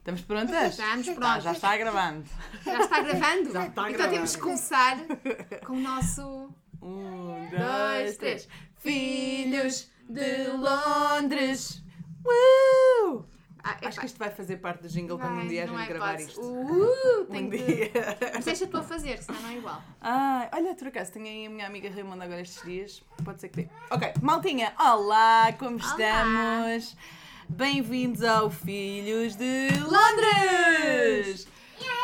Estamos prontas? Estamos Ah, prontas. já está gravando. Já está gravando? Já está então gravando. temos que começar com o nosso. Um, Dois, três. Filhos de Londres. Uh! Ah, é Acho que isto vai fazer parte do jingle quando um vai, dia a gente há gravar hipótese. isto. Uh, tem Um que. dia. Mas deixa tu a fazer, senão não é igual. Ai, olha, por acaso, tenho aí a minha amiga Raimonda agora estes dias. Pode ser que dê. Ok, maltinha, olá, como estamos? Bem-vindos ao Filhos de Londres!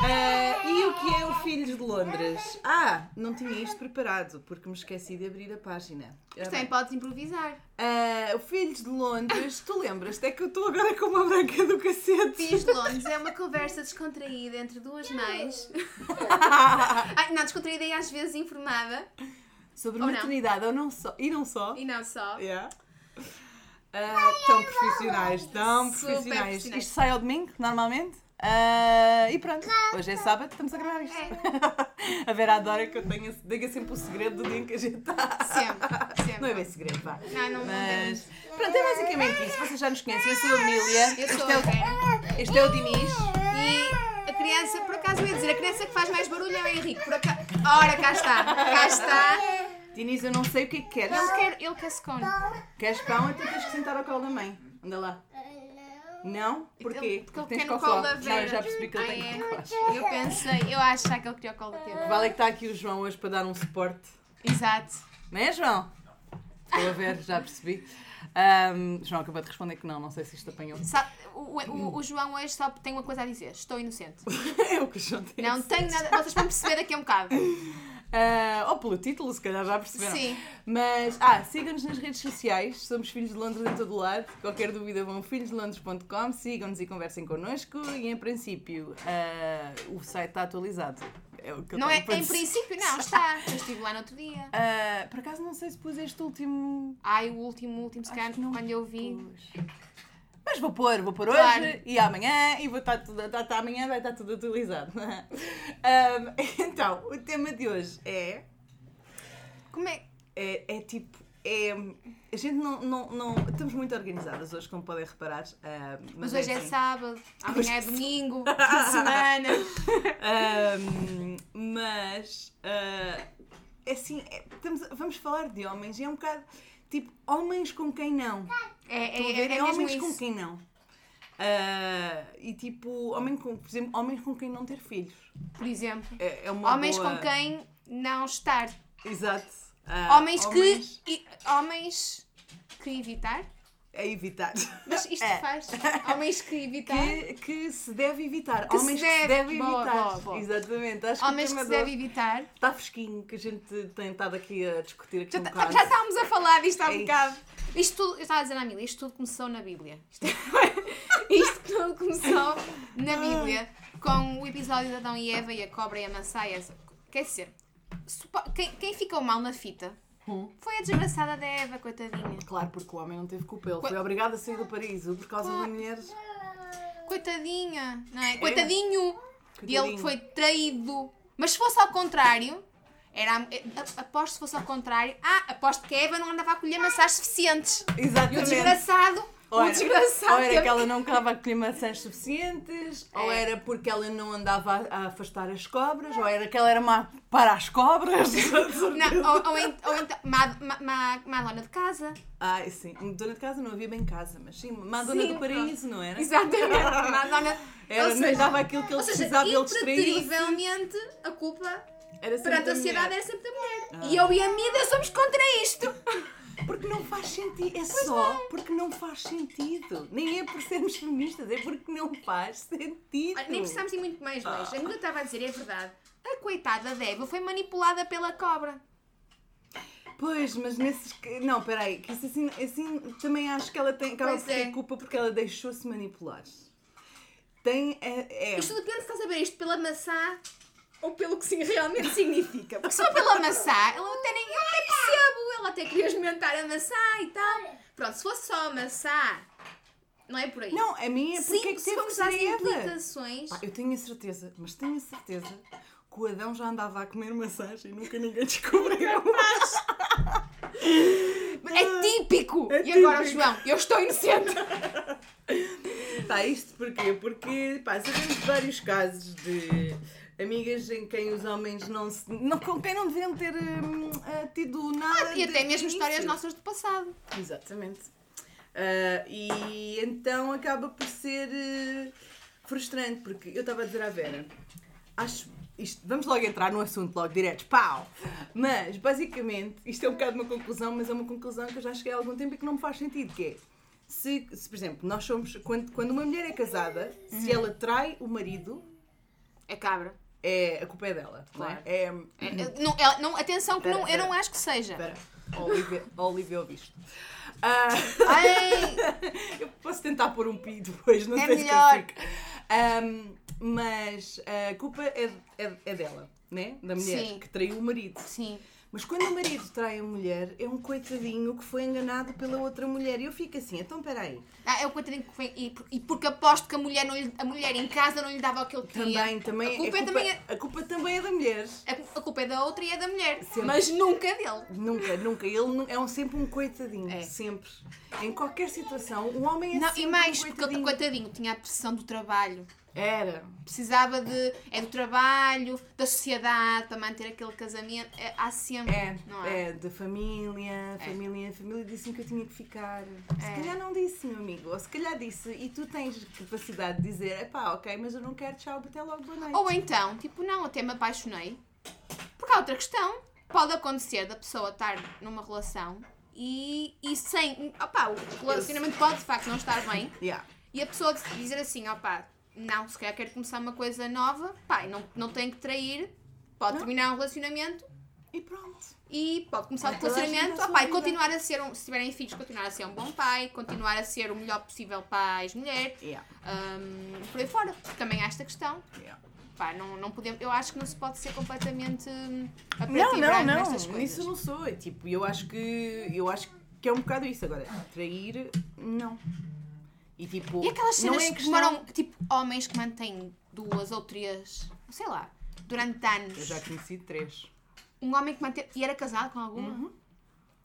Ah, e o que é o Filhos de Londres? Ah, não tinha isto preparado, porque me esqueci de abrir a página. Mas também podes improvisar. Ah, o Filhos de Londres, tu lembras-te? É que eu estou agora com uma branca do cacete. Filhos de Londres é uma conversa descontraída entre duas mães. Ai, não, descontraída e às vezes informada. Sobre Ou não. maternidade, ou não só, e não só. E não só. Yeah. Ah, tão profissionais, tão Super profissionais. profissionais. Isto sai ao domingo, normalmente. Ah, e pronto, hoje é sábado, estamos a gravar isto. É. a Vera adora que eu tenha, diga sempre o segredo do dia em que a gente está. Sempre, sempre. Não é bem segredo, vá. Não, não, não Mas pronto, é basicamente isso. Vocês já nos conhecem, eu sou a Emília. Eu este, sou é a o, este é o Dinis. E a criança, por acaso eu ia dizer, a criança que faz mais barulho é o Henrique. Por acaso... Ora, cá está. Cá está. Dinis, eu não sei o que é que queres. Ele quer, ele quer scone. Queres pão? Então tens que sentar ao colo da mãe. Anda lá. Não? Porquê? Porque ele tens no cocó. colo da Não, já percebi que ele Ah, tem é? cocós. Eu pensei, eu acho já que ele queria o colo da teu. Vale é que está aqui o João hoje para dar um suporte. Exato. Não é, João? Estou a ver, já percebi. Ahm, João acabou de responder que não, não sei se isto apanhou. Sa- o, o- o João hoje só tem uma coisa a dizer. Estou inocente. é o que o João tem. a Não tenho nada. Vocês vão perceber daqui a um bocado. Ah, ou pelo título, se calhar já perceberam. Sim. Mas, ah, sigam-nos nas redes sociais, somos Filhos de Londres em todo o lado. Qualquer dúvida vão filhosdelondres.com, sigam-nos e conversem connosco. E em princípio, ah, o site está atualizado. É o que Não é? Em princípio, não, está. Eu estive lá no outro dia. Ah, por acaso não sei se pus este último. Ai, o último, o último scan, quando eu vi. pus. Mas vou pôr, vou pôr Claro. hoje e amanhã e vou estar tudo, tá, tá, amanhã vai estar tudo atualizado. Ahm, então, o tema de hoje é, Como é? é, é tipo, é, a gente não, não, não, estamos muito organizadas hoje, como podem reparar. ah, Mas hoje é assim. sábado, amanhã é é domingo, semana. Ahm, mas ah, é assim, é- estamos, vamos falar de homens e é um bocado tipo homens com quem não. É, é, é, É mesmo homens isso. com quem não. Ah, e tipo, homem com, por exemplo, homens com quem não ter filhos. Por exemplo, É, é uma homens boa- com quem não estar. Exato. Ah, Homens que. e- homens que evitar. É evitar. Mas isto É. faz. Homens que evitar. Que, que se deve evitar. Que se homens que se deve- deve evitar. boa, boa. Exatamente. Acho Homens que que se deve evitar. Está fresquinho, que a gente tem estado aqui a discutir aqui Já, um tá- já estávamos a falar disto há É um isso. bocado. Isto tudo, eu estava a dizer à Amélia, isto tudo começou na Bíblia. Isto, isto tudo começou na Bíblia, com o episódio de Adão e Eva e a cobra e a maçã. Quer dizer, quem, quem ficou mal na fita Hum. foi a desgraçada da Eva, coitadinha. Claro, porque o homem não teve culpa. Ele Co- foi obrigado a sair do paraíso por causa Claro. de mulheres. Coitadinha, não é? Coitadinho! E ele Coitadinho. foi traído. Mas se fosse ao contrário, era, aposto se fosse ao contrário, ah, aposto que a Eva não andava a colher maçãs suficientes. E o Exatamente. desgraçado, Ou era, desgraçado. ou era que ela não estava a colher maçãs suficientes, ou É. era porque ela não andava a, a afastar as cobras, ou era que ela era má para as cobras. Não, ou, ou, ent- ou então, má, má, má, dona de casa. Ai, sim. Dona de casa não havia bem casa, mas sim, má dona Sim, do paraíso, não era? Exatamente, má dona. Era, ou não dava aquilo que ele ou precisava ele distraía. impreterivelmente, a culpa Era perante a da sociedade era sempre da mulher. Ah. E eu e a Mida somos contra isto. Porque não faz sentido. É só porque não faz sentido. Nem é por sermos feministas, é porque não faz sentido. Nem precisamos ir muito mais Ah. longe. A Mida estava a dizer, é verdade. A coitada da Eva foi manipulada pela cobra. Pois, mas nesses. Não, peraí, que assim, assim também acho que ela tem, acaba Pois por ter é. culpa porque ela deixou-se manipular. Tem. É, é- Isto depende se estás a ver isto pela maçã ou pelo que sim realmente significa. Porque só pela maçã, ela até nem, eu até percebo, ela até queria experimentar a maçã e tal. Pronto, se fosse só a maçã, não é por aí. Não, a minha, porque Sim, é que se ser às implicações. Pá, eu tenho a certeza, mas tenho a certeza que o Adão já andava a comer maçãs e nunca ninguém descobriu. É típico! É e agora, típico. João, eu estou inocente! Pá, isto porquê? Porque pá, sabemos vários casos de amigas em quem os homens não se. Não, com quem não deviam ter hum, ah, tido nada. E até mesmo histórias nossas do passado. Exatamente. Ah, e então acaba por ser eh, frustrante, porque eu estava a dizer à Vera, acho. Isto, vamos logo entrar no assunto, logo direto, pau! Mas, basicamente, isto é um bocado uma conclusão, mas é uma conclusão que eu já cheguei há algum tempo e que não me faz sentido, que é, se, se, por exemplo, nós somos, quando, quando uma mulher é casada, se ela trai o marido, É cabra. É, a culpa é dela, não é? Claro. É, É, não, ela- não, atenção que Espera, não, eu não acho que seja. espera, Olivia, Olivia ouviste. Ai, Eu posso tentar pôr um pi depois, não É sei melhor. se. Ahm, mas a culpa é, é, é dela, né? Da mulher Sim. que traiu o marido. sim. Mas quando o marido trai a mulher, é um coitadinho que foi enganado pela outra mulher. E eu fico assim, então peraí. Ah, é o coitadinho que vem. E, e porque aposto que a mulher, não lhe- a mulher em casa não lhe dava aquilo que queria. Também, também, A culpa, a é também é, a culpa também é da mulher. a culpa é da outra e é da mulher. Sempre. Mas nunca dele. Nunca, nunca. Ele é um, sempre um coitadinho. É. Sempre. Em qualquer situação, o homem é Não, sempre e mais, um porque coitadinho. o coitadinho tinha a pressão do trabalho. Era. Precisava de. É do trabalho, da sociedade, para manter aquele casamento. É, há sempre. É, não é? é, de família, família, a família disse-me que eu tinha que ficar. Se É. calhar não disse, meu amigo, ou se calhar disse, e tu tens capacidade de dizer, epá, ok, mas eu não quero, tchau, até logo, boa noite. Ou então, tipo, não, até me apaixonei. Porque há outra questão. Pode acontecer da pessoa estar numa relação e, e sem. Opá, o relacionamento pode de facto não estar bem. Yeah. E a pessoa dizer assim, opá, não, se calhar quero começar uma coisa nova, e não, não tem que trair, pode Não. terminar um relacionamento E pronto. e pode começar o gente relacionamento, e vida. continuar a ser, um, se tiverem filhos, continuar a ser um bom pai, continuar a ser o melhor possível para as mulheres, Yeah. hum, por aí fora. Também há esta questão. Yeah. Pá, não, não podemos, eu acho que não se pode ser completamente hum, Não, e não, não, isso não sou. Tipo, eu acho que. Eu acho que é um bocado isso. Agora, trair, não. E tipo. E aquelas cenas não é que questão- demoram, tipo, homens que mantêm duas ou três, sei lá, durante anos. Eu já conheci três. Um homem que manteve. E era casado com alguma? Uhum.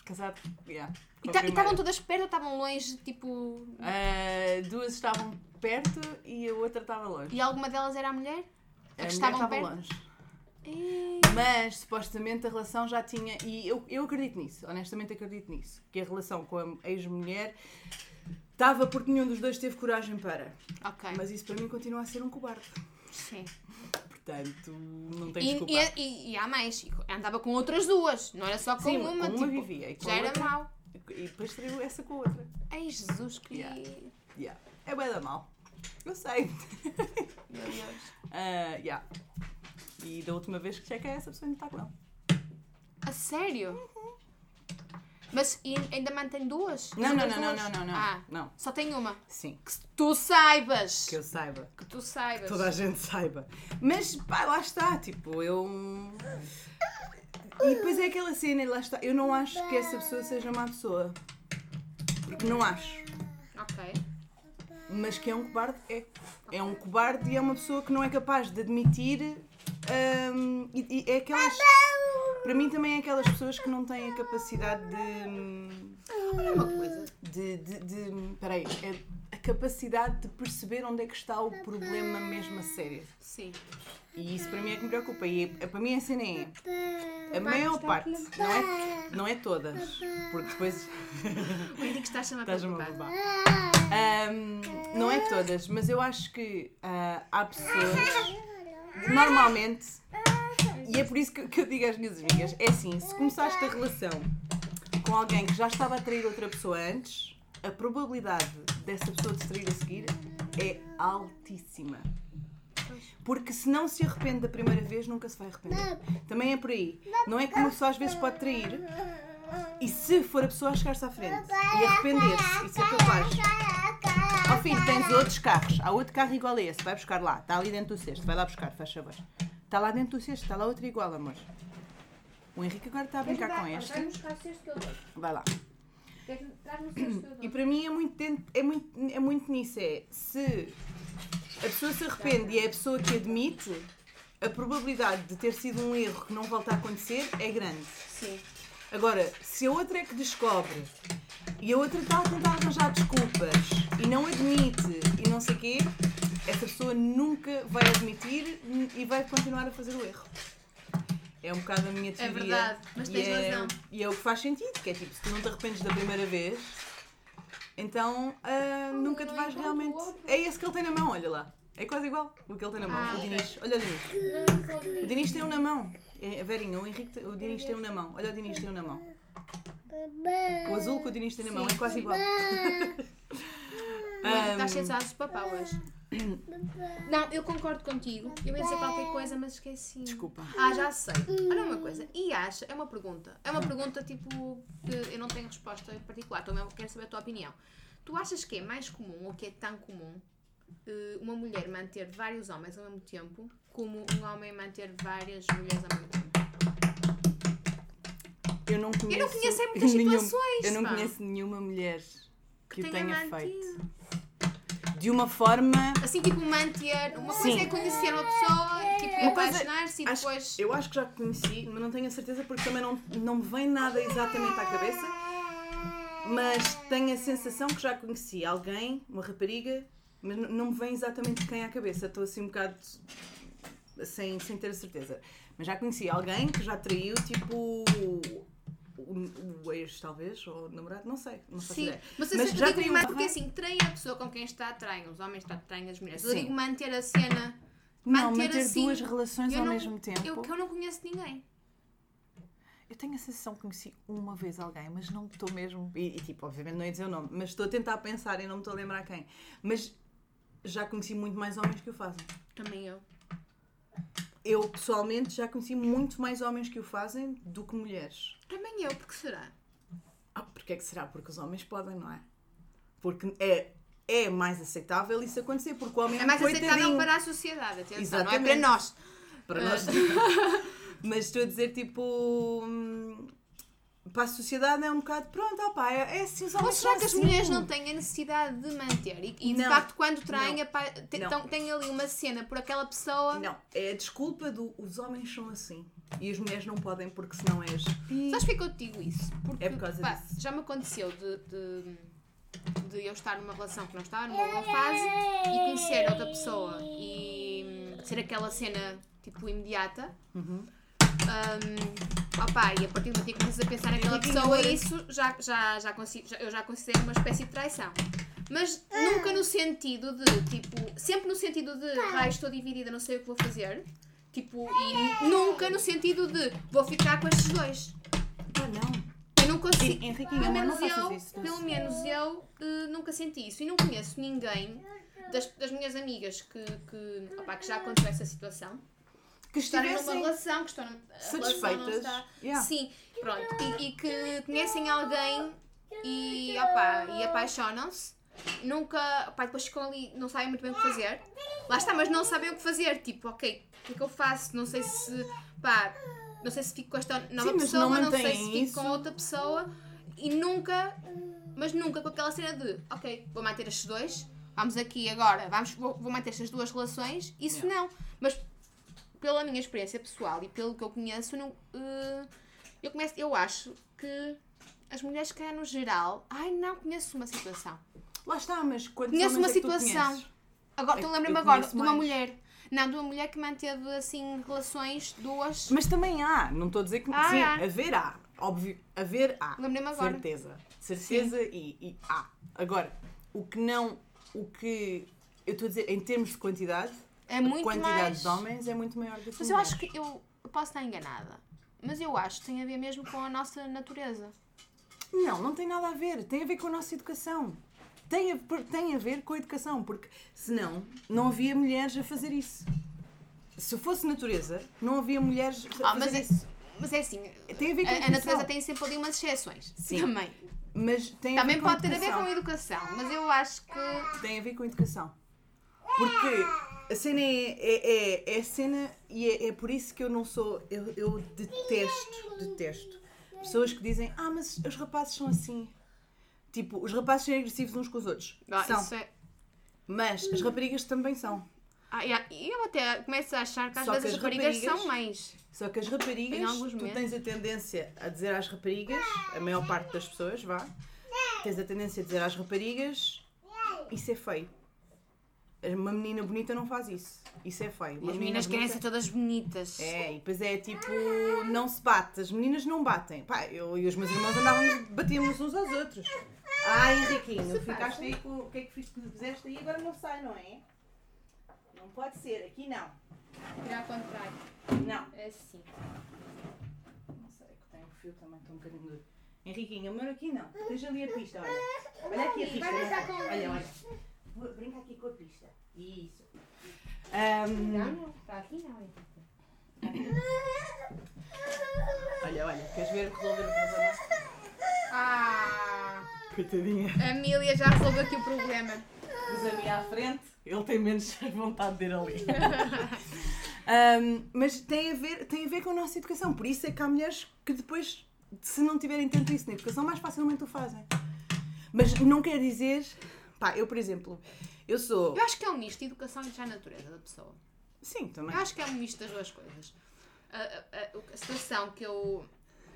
Casado. Yeah. E estavam todas perto ou estavam longe, tipo. Ah, duas estavam perto e a outra estava longe. E alguma delas era a mulher? A A que mulher estavam estava perto? longe. E- Mas supostamente a relação já tinha. E eu, eu acredito nisso, honestamente acredito nisso. Que a relação com a ex-mulher estava porque nenhum dos dois teve coragem para. Ok. Mas isso para mim continua a ser um cobarde. Sim. Portanto, não tem desculpa. e, e- e há mais. Andava com outras duas. Não era só com Sim, uma. com uma tipo, vivia e já era outra- mau. E depois traiu essa com a outra. Ai, Jesus, que. Yeah. Yeah. É bem da mal. Eu sei. Meu Deus. Ah, yeah. E da última vez que chequei, essa pessoa ainda está com ele. A sério? Mas e ainda mantém duas? Não, não, não, não, não, não, não. Ah, Não. só tem uma. Sim. Que tu saibas. Que eu saiba. Que tu saibas. toda a gente saiba. Mas pá, lá está, tipo, eu. E depois é aquela cena, e lá está. Eu não acho que essa pessoa seja má pessoa. Porque não acho. Ok. Mas que é um cobarde, é. É um cobarde e é uma pessoa que não é capaz de admitir. Hum, e, e é aquelas. Para mim também é aquelas pessoas que não têm a capacidade de. Olha uma coisa. de. de, de peraí, é a capacidade de perceber onde é que está o problema mesmo a sério. Sim. E isso para mim é que me preocupa. E é- para mim a cena é. A maior parte, não é, não é todas. Porque depois O Henrique está a chamar levar. Ahm, não é todas, mas eu acho que ah, há pessoas. Normalmente. E é por isso que, que eu digo às minhas amigas: é assim, se começaste a relação com alguém que já estava a trair outra pessoa antes, a probabilidade dessa pessoa te trair a seguir é altíssima. Porque se não se arrepende da primeira vez, nunca se vai arrepender. Também é por aí. Não é que uma pessoa às vezes pode trair e se for a pessoa a chegar-se à frente e arrepender-se e ser capaz. Ó filho, tens outros carros. Há outro carro igual a esse. Vai buscar lá. Está ali dentro do cesto. Vai lá buscar, faz favor. Está lá dentro do cesto. Está lá outro igual, amor. O Henrique agora está a brincar com este. buscar o cesto que eu dou. Vai lá. E para mim é muito, dentro- é muito, é muito nisso. É se a pessoa se arrepende e é a pessoa que admite, a probabilidade de ter sido um erro que não volta a acontecer é grande. Sim. Agora, se a outra é que descobre e a outra está a tentar arranjar desculpas e não admite e não sei o quê, essa pessoa nunca vai admitir e vai continuar a fazer o erro. É um bocado a minha teoria. verdade, mas e tens é, razão. E é o que faz sentido, que é tipo, se tu não te arrependes da primeira vez, então ah, nunca te não vais realmente. É esse que ele tem na mão, olha lá. É quase igual o que ele tem na mão, Ah, o. Dinis. Olha o Dinis. O Dinis tem um na mão. É, Verinha, o Henrique, tem- o Dinis tem um na mão. Olha o Dinis tem um na mão. O azul que o Dinis tem na mão é quase igual. Estás cheio de asas de papá hoje. Não, eu concordo contigo. Eu ia dizer qualquer coisa, mas esqueci. Desculpa. Ah, já sei. Olha uma coisa. E acha, é uma pergunta. É uma pergunta tipo que eu não tenho resposta em particular. Também quero saber a tua opinião. Tu achas que é mais comum ou que é tão comum eh, uma mulher manter vários homens ao mesmo tempo como um homem manter várias mulheres ao mesmo tempo? Eu não conheço, Eu não conheço em muitas nenhum- situações, Eu não pá. conheço nenhuma mulher que o Tenha tenha feito. De uma forma. Assim, tipo, manter. Uma Sim. coisa é conhecer uma pessoa, tipo, apaixonar-se e Acho- depois. eu acho que já conheci, mas não tenho a certeza porque também não, não me vem nada exatamente à cabeça. Mas tenho a sensação que já conheci alguém, uma rapariga, mas não me vem exatamente quem à cabeça. Estou assim um bocado sem, sem ter a certeza. Mas já conheci alguém que já traiu, tipo. O, o ex, talvez, ou o namorado, não sei. Não faço Sim, ideia. mas, eu Mas já digo mais porque assim, traem a pessoa com quem está, traem os homens, está, traem as mulheres. Eu Sim. digo manter a cena. Não, manter manter assim, duas relações eu ao não- mesmo tempo. Eu, que eu não conheço ninguém. Eu tenho a sensação que conheci uma vez alguém, mas não estou mesmo. E, e, tipo, obviamente não ia dizer o nome, mas estou a tentar pensar e não me estou a lembrar quem. Mas já conheci muito mais homens que o fazem. Também eu. Eu, pessoalmente, já conheci muito mais homens que o fazem do que mulheres. Também eu, porque será? Ah, porque é que será? Porque os homens podem, não é? Porque é, é mais aceitável isso acontecer, porque o homem É mais coitadinho. aceitável para a sociedade, atenção, não é Exatamente. para nós. Para nós. Mas estou a dizer, tipo. hum, Para a sociedade é um bocado. Pronto, opá, é, é assim, os homens Ou será que as mulheres não têm a necessidade de manter? E, e de Não. facto, quando traem, tão- tem ali uma cena por aquela pessoa. Não, é a desculpa do os homens são assim e as mulheres não podem porque senão és. Sabes porquê que eu te digo isso? Porque É por causa pá, disso. já me aconteceu de, de, de eu estar numa relação que não estava numa boa fase e conhecer outra pessoa e hum, ser aquela cena tipo imediata. Uhum. Um, opá, e a partir do momento em que começas a pensar naquela Henrique pessoa, isso já, já, já, consigo, já- eu já considero uma espécie de traição. Mas nunca no sentido de, tipo, sempre no sentido de, ai, estou dividida, não sei o que vou fazer. Tipo, e nunca no sentido de, vou ficar com estes dois. Ah, não. Eu não consigo. E- Henriquinho, pelo menos não eu, isso, pelo menos eu eh, nunca senti isso. E não conheço ninguém das, das minhas amigas que, que, opá, que já aconteceu essa situação. Que Estarem numa relação, que estão satisfeitas. está- Yeah. Sim, pronto. E, e que conhecem alguém e, opá, e apaixonam-se. Nunca, opá, depois ficam ali, não sabem muito bem o que fazer. Lá está, mas não sabem o que fazer. Tipo, ok, o que é que eu faço? Não sei se, pá, não sei se fico com esta nova Sim, pessoa, não não, sei se fico isso. com outra pessoa. E nunca, mas nunca com aquela cena de, ok, vou manter estes dois, vamos aqui agora, vamos, vou, vou manter estas duas relações. Isso não. Mas pela minha experiência pessoal e pelo que eu conheço, não, eh, eu, começo, eu acho que as mulheres, se calhar, no geral, ai não, conheço uma situação. Lá está, mas quantos Conheço uma é que tu situação. Agora, É que lembrar-me eu agora de uma mais. mulher. Não, de uma mulher que manteve assim relações duas. Mas também há, não estou a dizer que Ah, sim, há. haver há, óbvio, haver há. Lembrei-me agora. Certeza. Certeza e, e há. Agora, o que não, o que eu estou a dizer em termos de quantidade, É a muito quantidade mais. de homens é muito maior do que Mas eu acho que eu, posso estar enganada. Mas eu acho que tem a ver mesmo com a nossa natureza. Não, não tem nada a ver. Tem a ver com a nossa educação. Tem a, tem a ver com a educação, porque senão não havia mulheres a fazer isso. Se fosse natureza, não havia mulheres a Ah, mas é, isso. mas é assim, Tem a ver com a, a, a natureza tem sempre ali umas exceções. Sim. Também. Mas tem a Também pode ter a ver com a educação. Mas eu acho que. Tem a ver com a educação. Porque a cena é, é, é, é a cena e é, é por isso que eu não sou. Eu, eu detesto, detesto. Pessoas que dizem, ah, mas os rapazes são assim. Tipo, os rapazes são agressivos uns com os outros. Ah, são. isso é. Mas as raparigas também são. Ah, yeah, e eu até começo a achar que às Só vezes que as as raparigas, raparigas- são mais. Só que as raparigas, tu tens a tendência a dizer às raparigas, a maior parte das pessoas, vá, tens a tendência a dizer às raparigas, isso é feio. Uma menina bonita não faz isso. Isso é feio. Uma As menina meninas querem bonita- ser todas bonitas. É, e depois é tipo, não se bate, as meninas não batem. Pá, eu e os meus irmãos andávamos, batíamos uns aos outros. Ah, Henriquinho, ficaste aí com. O que é que fiz- fizeste aí? Agora não sai, não é? Não pode ser, aqui não. Virar ao contrário. Não. É assim. Não sei, que tem o fio também, estou um bocadinho duro. Henriquinho, o meu aqui não. Esteja ali a pista, olha. Olha aqui a pista. Vai brincar com- Olha, olha. Brinca aqui com a pista. Isso. Ahm, não. Está aqui não. olha, olha, queres ver resolver o problema? Ah! Coitadinha. A Emília já resolveu aqui o problema. Pus a minha à frente, ele tem menos vontade de ir ali. Ahm, mas tem a, ver, tem a ver com a nossa educação. Por isso é que há mulheres que depois, se não tiverem tanto isso na educação, mais facilmente o fazem. Mas não quer dizer. Pá, eu, por exemplo, eu sou. Eu acho que é um misto de educação e já a natureza da pessoa. Sim, também. Eu acho que é um misto das duas coisas. A, a- a- a situação que eu,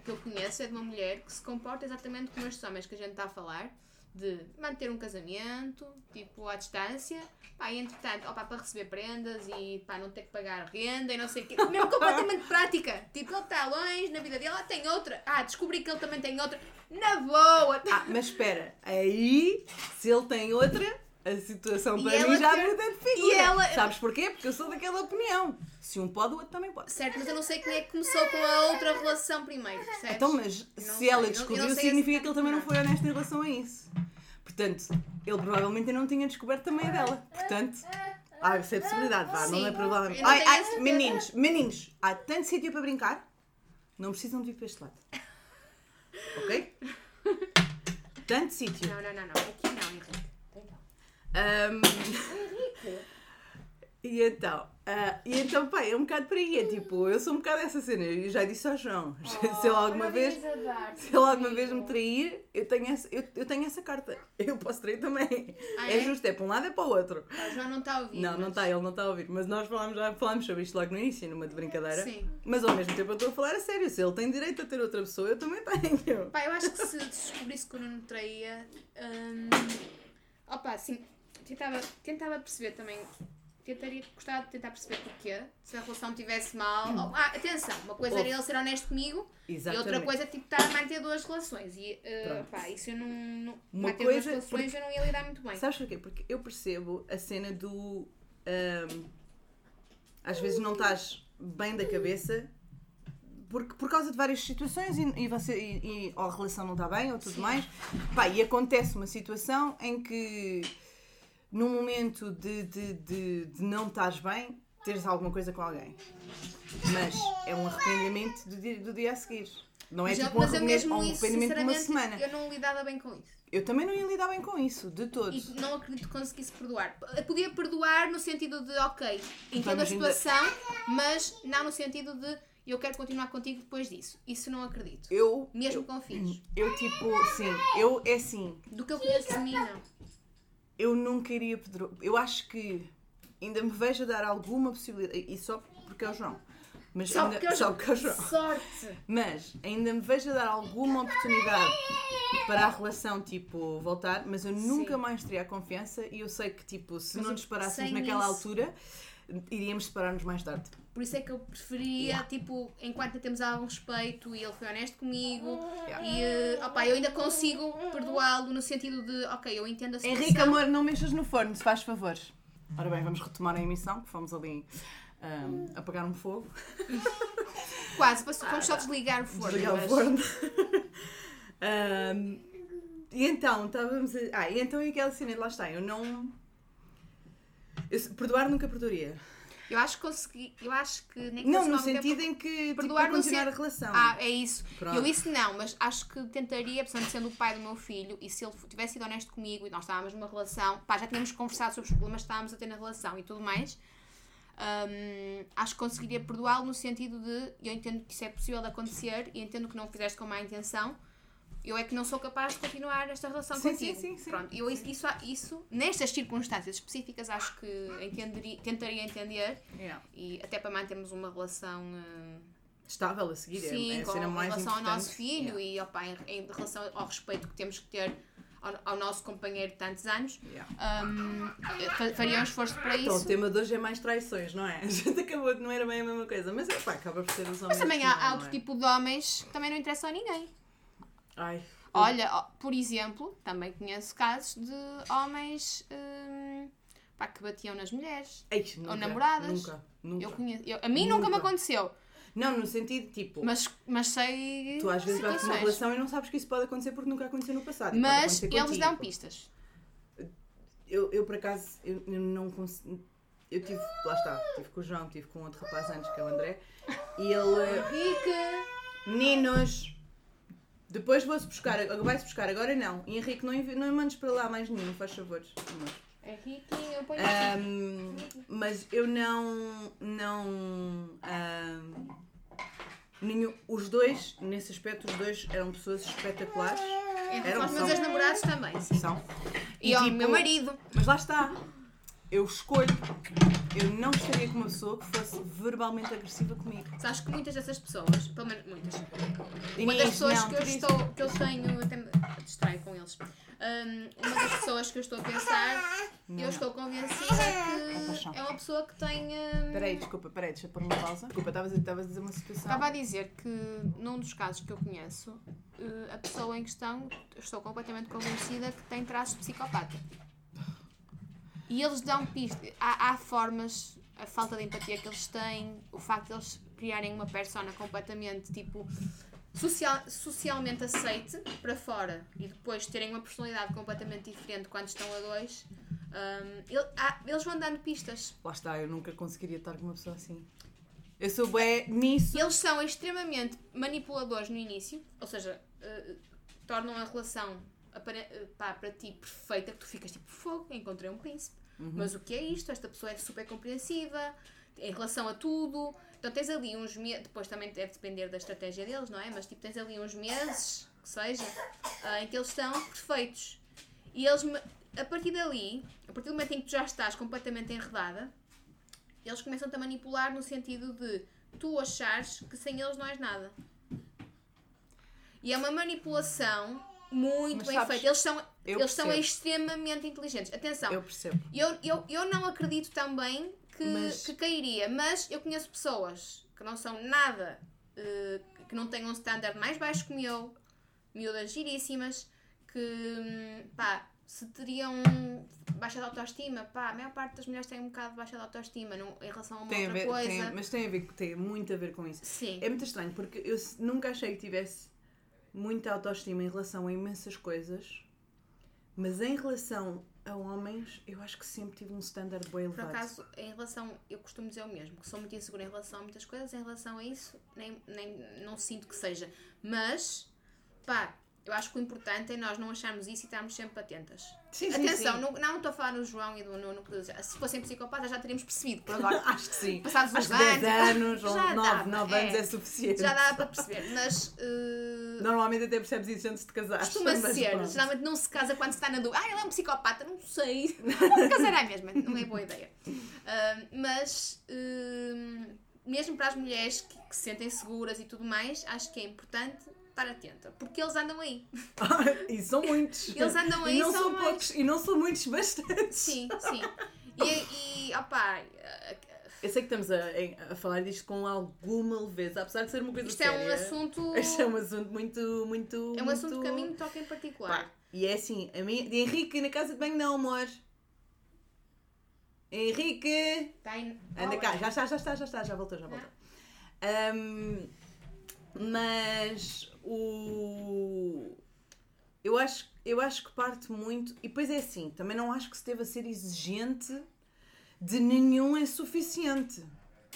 que eu conheço é de uma mulher que se comporta exatamente como estes homens que a gente está a falar, de manter um casamento, tipo, à distância, pá, e entretanto, opa, para receber prendas e pá, não ter que pagar renda e não sei o quê. Mesmo completamente prática. Tipo, ele está longe na vida dele, ela tem outra. Ah, descobri que ele também tem outra. Na boa! Ah, mas espera, aí, se ele tem outra, a situação E para ela mim já quer- muda de e figura. ela- Sabes porquê? Porque eu sou daquela opinião. Se um pode, o outro também pode. Certo, mas eu não sei quem é que começou com a outra relação primeiro, percebes? Então, mas não se sei, ela descobriu, significa que ele também não foi honesto em relação a isso. Portanto, ele provavelmente não tinha descoberto também a dela. Portanto, há essa possibilidade, vá, não é não Ai, ai, meninos, meninos, há tanto sítio para brincar, não precisam de vir para este lado. Ok? Tanto sítio. Não, não, não, não. Aqui. Ahm, e então, ah, e então, pá, é um bocado por aí. É tipo, eu sou um bocado essa cena. Eu já disse ao João. se ele alguma vez. Se ele alguma vez me trair, eu tenho essa, eu, eu tenho essa carta. Eu posso trair também. Ah, é? é? justo, é para um lado é para o outro. O João não está a ouvir. Não, não mas- está, ele não está a ouvir. Mas nós falámos, já falámos sobre isto logo no início, numa de brincadeira. Sim. Mas ao mesmo tempo eu estou a falar a sério. Se ele tem direito a ter outra pessoa, eu também tenho. Pá, eu acho que se descobrisse que o Nuno traía. Hum, opa, sim. Tentava, tentava perceber também. Tentaria gostar de tentar perceber porquê. Se a relação estivesse mal. Oh, ah, atenção, uma coisa era Hum. Ele ser honesto comigo e Exatamente. outra coisa tipo estar a manter duas relações. E uh, pá, isso eu não. não Uma manter coisa- duas relações eu não ia lidar muito bem. Sabes porquê? Porque eu percebo a cena do. ahm, às vezes não estás bem da cabeça porque, por causa de várias situações e, e você, e, e- ou a relação não está bem ou tudo Sim. mais. Pá, e acontece uma situação em que num momento de, de, de, de não estás bem, teres alguma coisa com alguém. Mas é um arrependimento do dia, do dia a seguir. Não é Mas tipo um eu arrependimento, um arrependimento de uma semana. eu não lidava bem com isso. Eu também não ia lidar bem com isso, de todos. E não acredito que conseguisse perdoar. Eu Podia perdoar no sentido de, ok, entendo a situação, mas não no sentido de eu quero continuar contigo depois disso. Isso não acredito. Eu, Mesmo eu, com filhos. eu tipo, sim, eu é assim, Do que eu conheço de mim, não. Eu nunca iria pedir. Eu acho que ainda me vejo a dar alguma possibilidade, e só porque é o João. Mas Só ainda, porque eu só porque é o João. Sorte! Mas ainda me vejo a dar alguma oportunidade para a relação, tipo, voltar, mas eu nunca Sim. mais teria a confiança e eu sei que, tipo, se Mas não sem naquela isso- altura, iríamos separar-nos mais tarde. Por isso é que eu preferia, tipo, enquanto temos algum respeito e ele foi honesto comigo, Yeah. e eh, opá, eu ainda consigo perdoá-lo no sentido de, ok, eu entendo a situação. Henrique, amor, não mexas no forno, se faz favor. Ora bem, vamos retomar a emissão, que fomos ali ahm, apagar um fogo. Quase, passou- vamos só desligar o forno. Desligar o forno. Ahm, e então, estávamos a... Ah, e então e aquela cena, lá está, eu não... Eu, perdoar nunca perdoaria. Eu acho que consegui, eu acho que nem que Não, no tempo- sentido em que, tipo, perdoar no continuar a relação. Ah, é isso. Pronto. Eu isso não, mas acho que tentaria, portanto, sendo o pai do meu filho, e se ele tivesse sido honesto comigo e nós estávamos numa relação, pá, já tínhamos conversado sobre os problemas que estávamos a ter na relação e tudo mais, hum, acho que conseguiria perdoá-lo no sentido de eu entendo que isso é possível de acontecer e entendo que não o fizeste com má intenção. Eu é que não sou capaz de continuar esta relação Sim, contigo. sim, sim, sim. Pronto, eu isso, isso, isso, nestas circunstâncias específicas, acho que entenderia, tentaria entender Yeah. e até para mantermos uma relação hum, Estável a seguir, é- sim, é, a com cena em mais relação ao nosso filho Yeah. e opa, em, em relação ao respeito que temos que ter ao, ao nosso companheiro de tantos anos, Yeah. hum, fa- faria um esforço para Então, o isso. tema de hoje é mais traições, não é? A gente acabou de não era bem a mesma coisa, mas é pá, acaba por ser os homens. Mas também há, não, há outro é? tipo de homens que também não interessam a ninguém. Ai, Olha, por exemplo, também conheço casos de homens hum, pá, que batiam nas mulheres. Nunca, namoradas. Nunca, nunca. Eu conheço, eu- a mim nunca me Nunca. aconteceu, Não, no sentido tipo. mas, mas sei. Tu às vezes vais para uma situações. relação e não sabes que isso pode acontecer porque nunca aconteceu no passado. Mas eles contigo. dão pistas. Eu, eu por acaso, eu, eu não consegui. Eu tive, lá está, tive com o João, tive com outro rapaz antes, que é o André, e ele. Henrique! Meninos! Depois vou-se buscar, vai-se buscar, agora não. E Henrique, não, não mandes para lá mais nenhum, faz favor. Henrique, eu ponho Ahm, mas eu não. Não. ahm, nenhum, os dois, nesse aspecto, os dois eram pessoas espetaculares. Eram, os meus ex-namorados também. sim. São. E, ao tipo, meu marido. Mas lá está. Eu escolho. Eu não estaria com uma pessoa que fosse verbalmente agressiva comigo. Sabes que muitas dessas pessoas, pelo menos muitas, uma das pessoas não, que eu estou, que eu tenho, até me distraio com eles. Hum, uma das pessoas que eu estou a pensar, eu estou convencida paixão. que é uma pessoa que tem. hum, Peraí, desculpa, peraí, deixa eu pôr uma pausa. Desculpa, estavas a estavas a dizer uma situação. Estava a dizer que num dos casos que eu conheço, eh, a pessoa em questão, estou completamente convencida que tem traços de psicopata. E eles dão pistas. Há, há formas, a falta de empatia que eles têm, o facto de eles criarem uma persona completamente tipo social, socialmente aceite para fora e depois terem uma personalidade completamente diferente quando estão a dois. hum, ele- há- eles vão dando pistas. Lá está, eu nunca conseguiria estar com uma pessoa assim. Eu sou bué nisso. Eles são extremamente manipuladores no início, ou seja, eh, tornam a relação pá, para ti perfeita, que tu ficas tipo fogo, encontrei um príncipe. Mas o que é isto? Esta pessoa é super compreensiva em relação a tudo. Então tens ali uns meses, depois também deve depender da estratégia deles, não é? Mas tipo, tens ali uns meses, que seja, ah, em que eles estão perfeitos. E eles, a partir dali, a partir do momento em que tu já estás completamente enredada, eles começam-te a manipular no sentido de tu achares que sem eles não és nada. E é uma manipulação muito Mas bem sabes, feita. Eles são, eles são extremamente inteligentes. Atenção, Eu percebo. eu, eu, eu não acredito também que, Mas- que cairia, mas eu conheço pessoas que não são nada, eh, que não têm um standard mais baixo que o meu, miúdas giríssimas, que hum, pá, se teriam baixa de autoestima, pá, a maior parte das mulheres tem um bocado de baixa de autoestima não, em relação a uma Tem a outra ver, coisa. tem- mas tem a ver, tem muito a ver com isso. Sim. É muito estranho porque eu nunca achei que tivesse muita autoestima em relação a imensas coisas, mas em relação a homens, eu acho que sempre tive um standard bem Por elevado. acaso, em relação, eu costumo dizer o mesmo, que sou muito insegura em relação a muitas coisas, em relação a isso, nem, nem não sinto que seja. Mas, pá, eu acho que o importante é nós não acharmos isso e estarmos sempre atentas. Sim, sim, Atenção, sim. Não, não estou a falar no João e do Nuno, que se fossem psicopatas já teríamos percebido por agora. acho que sim. Passados acho uns que 10 anos, ou já 9, dava, 9 é. anos é suficiente. Já dá para perceber, mas eh, Normalmente até percebes isso antes de casar. costuma ser. pronto. Geralmente não se casa quando se está na dúvida. Ah, ele é um psicopata, não sei. Não casará mesmo, não é boa ideia. Ah, mas, ah, mesmo para as mulheres que, que se sentem seguras e tudo mais, acho que é importante estar atenta. Porque eles andam aí. e são muitos. Eles andam aí, e não são são mais. poucos. E não são muitos bastantes. Sim, sim. E, e opá, ah, Eu sei que estamos a, a falar disto com alguma leveza, apesar de ser uma coisa isto é séria. um assunto. Isto é um assunto muito, muito. É um assunto muito... que a mim me toca em particular. Pá, e é assim, a mim, de Henrique na casa de banho não, amor. Henrique! Está aí- Anda cá, é. já está, já está, já está, já voltou, já voltou. Ahm, mas o. Eu acho, eu acho que parte muito. E depois é assim, também não acho que se deva ser exigente de nenhum é suficiente.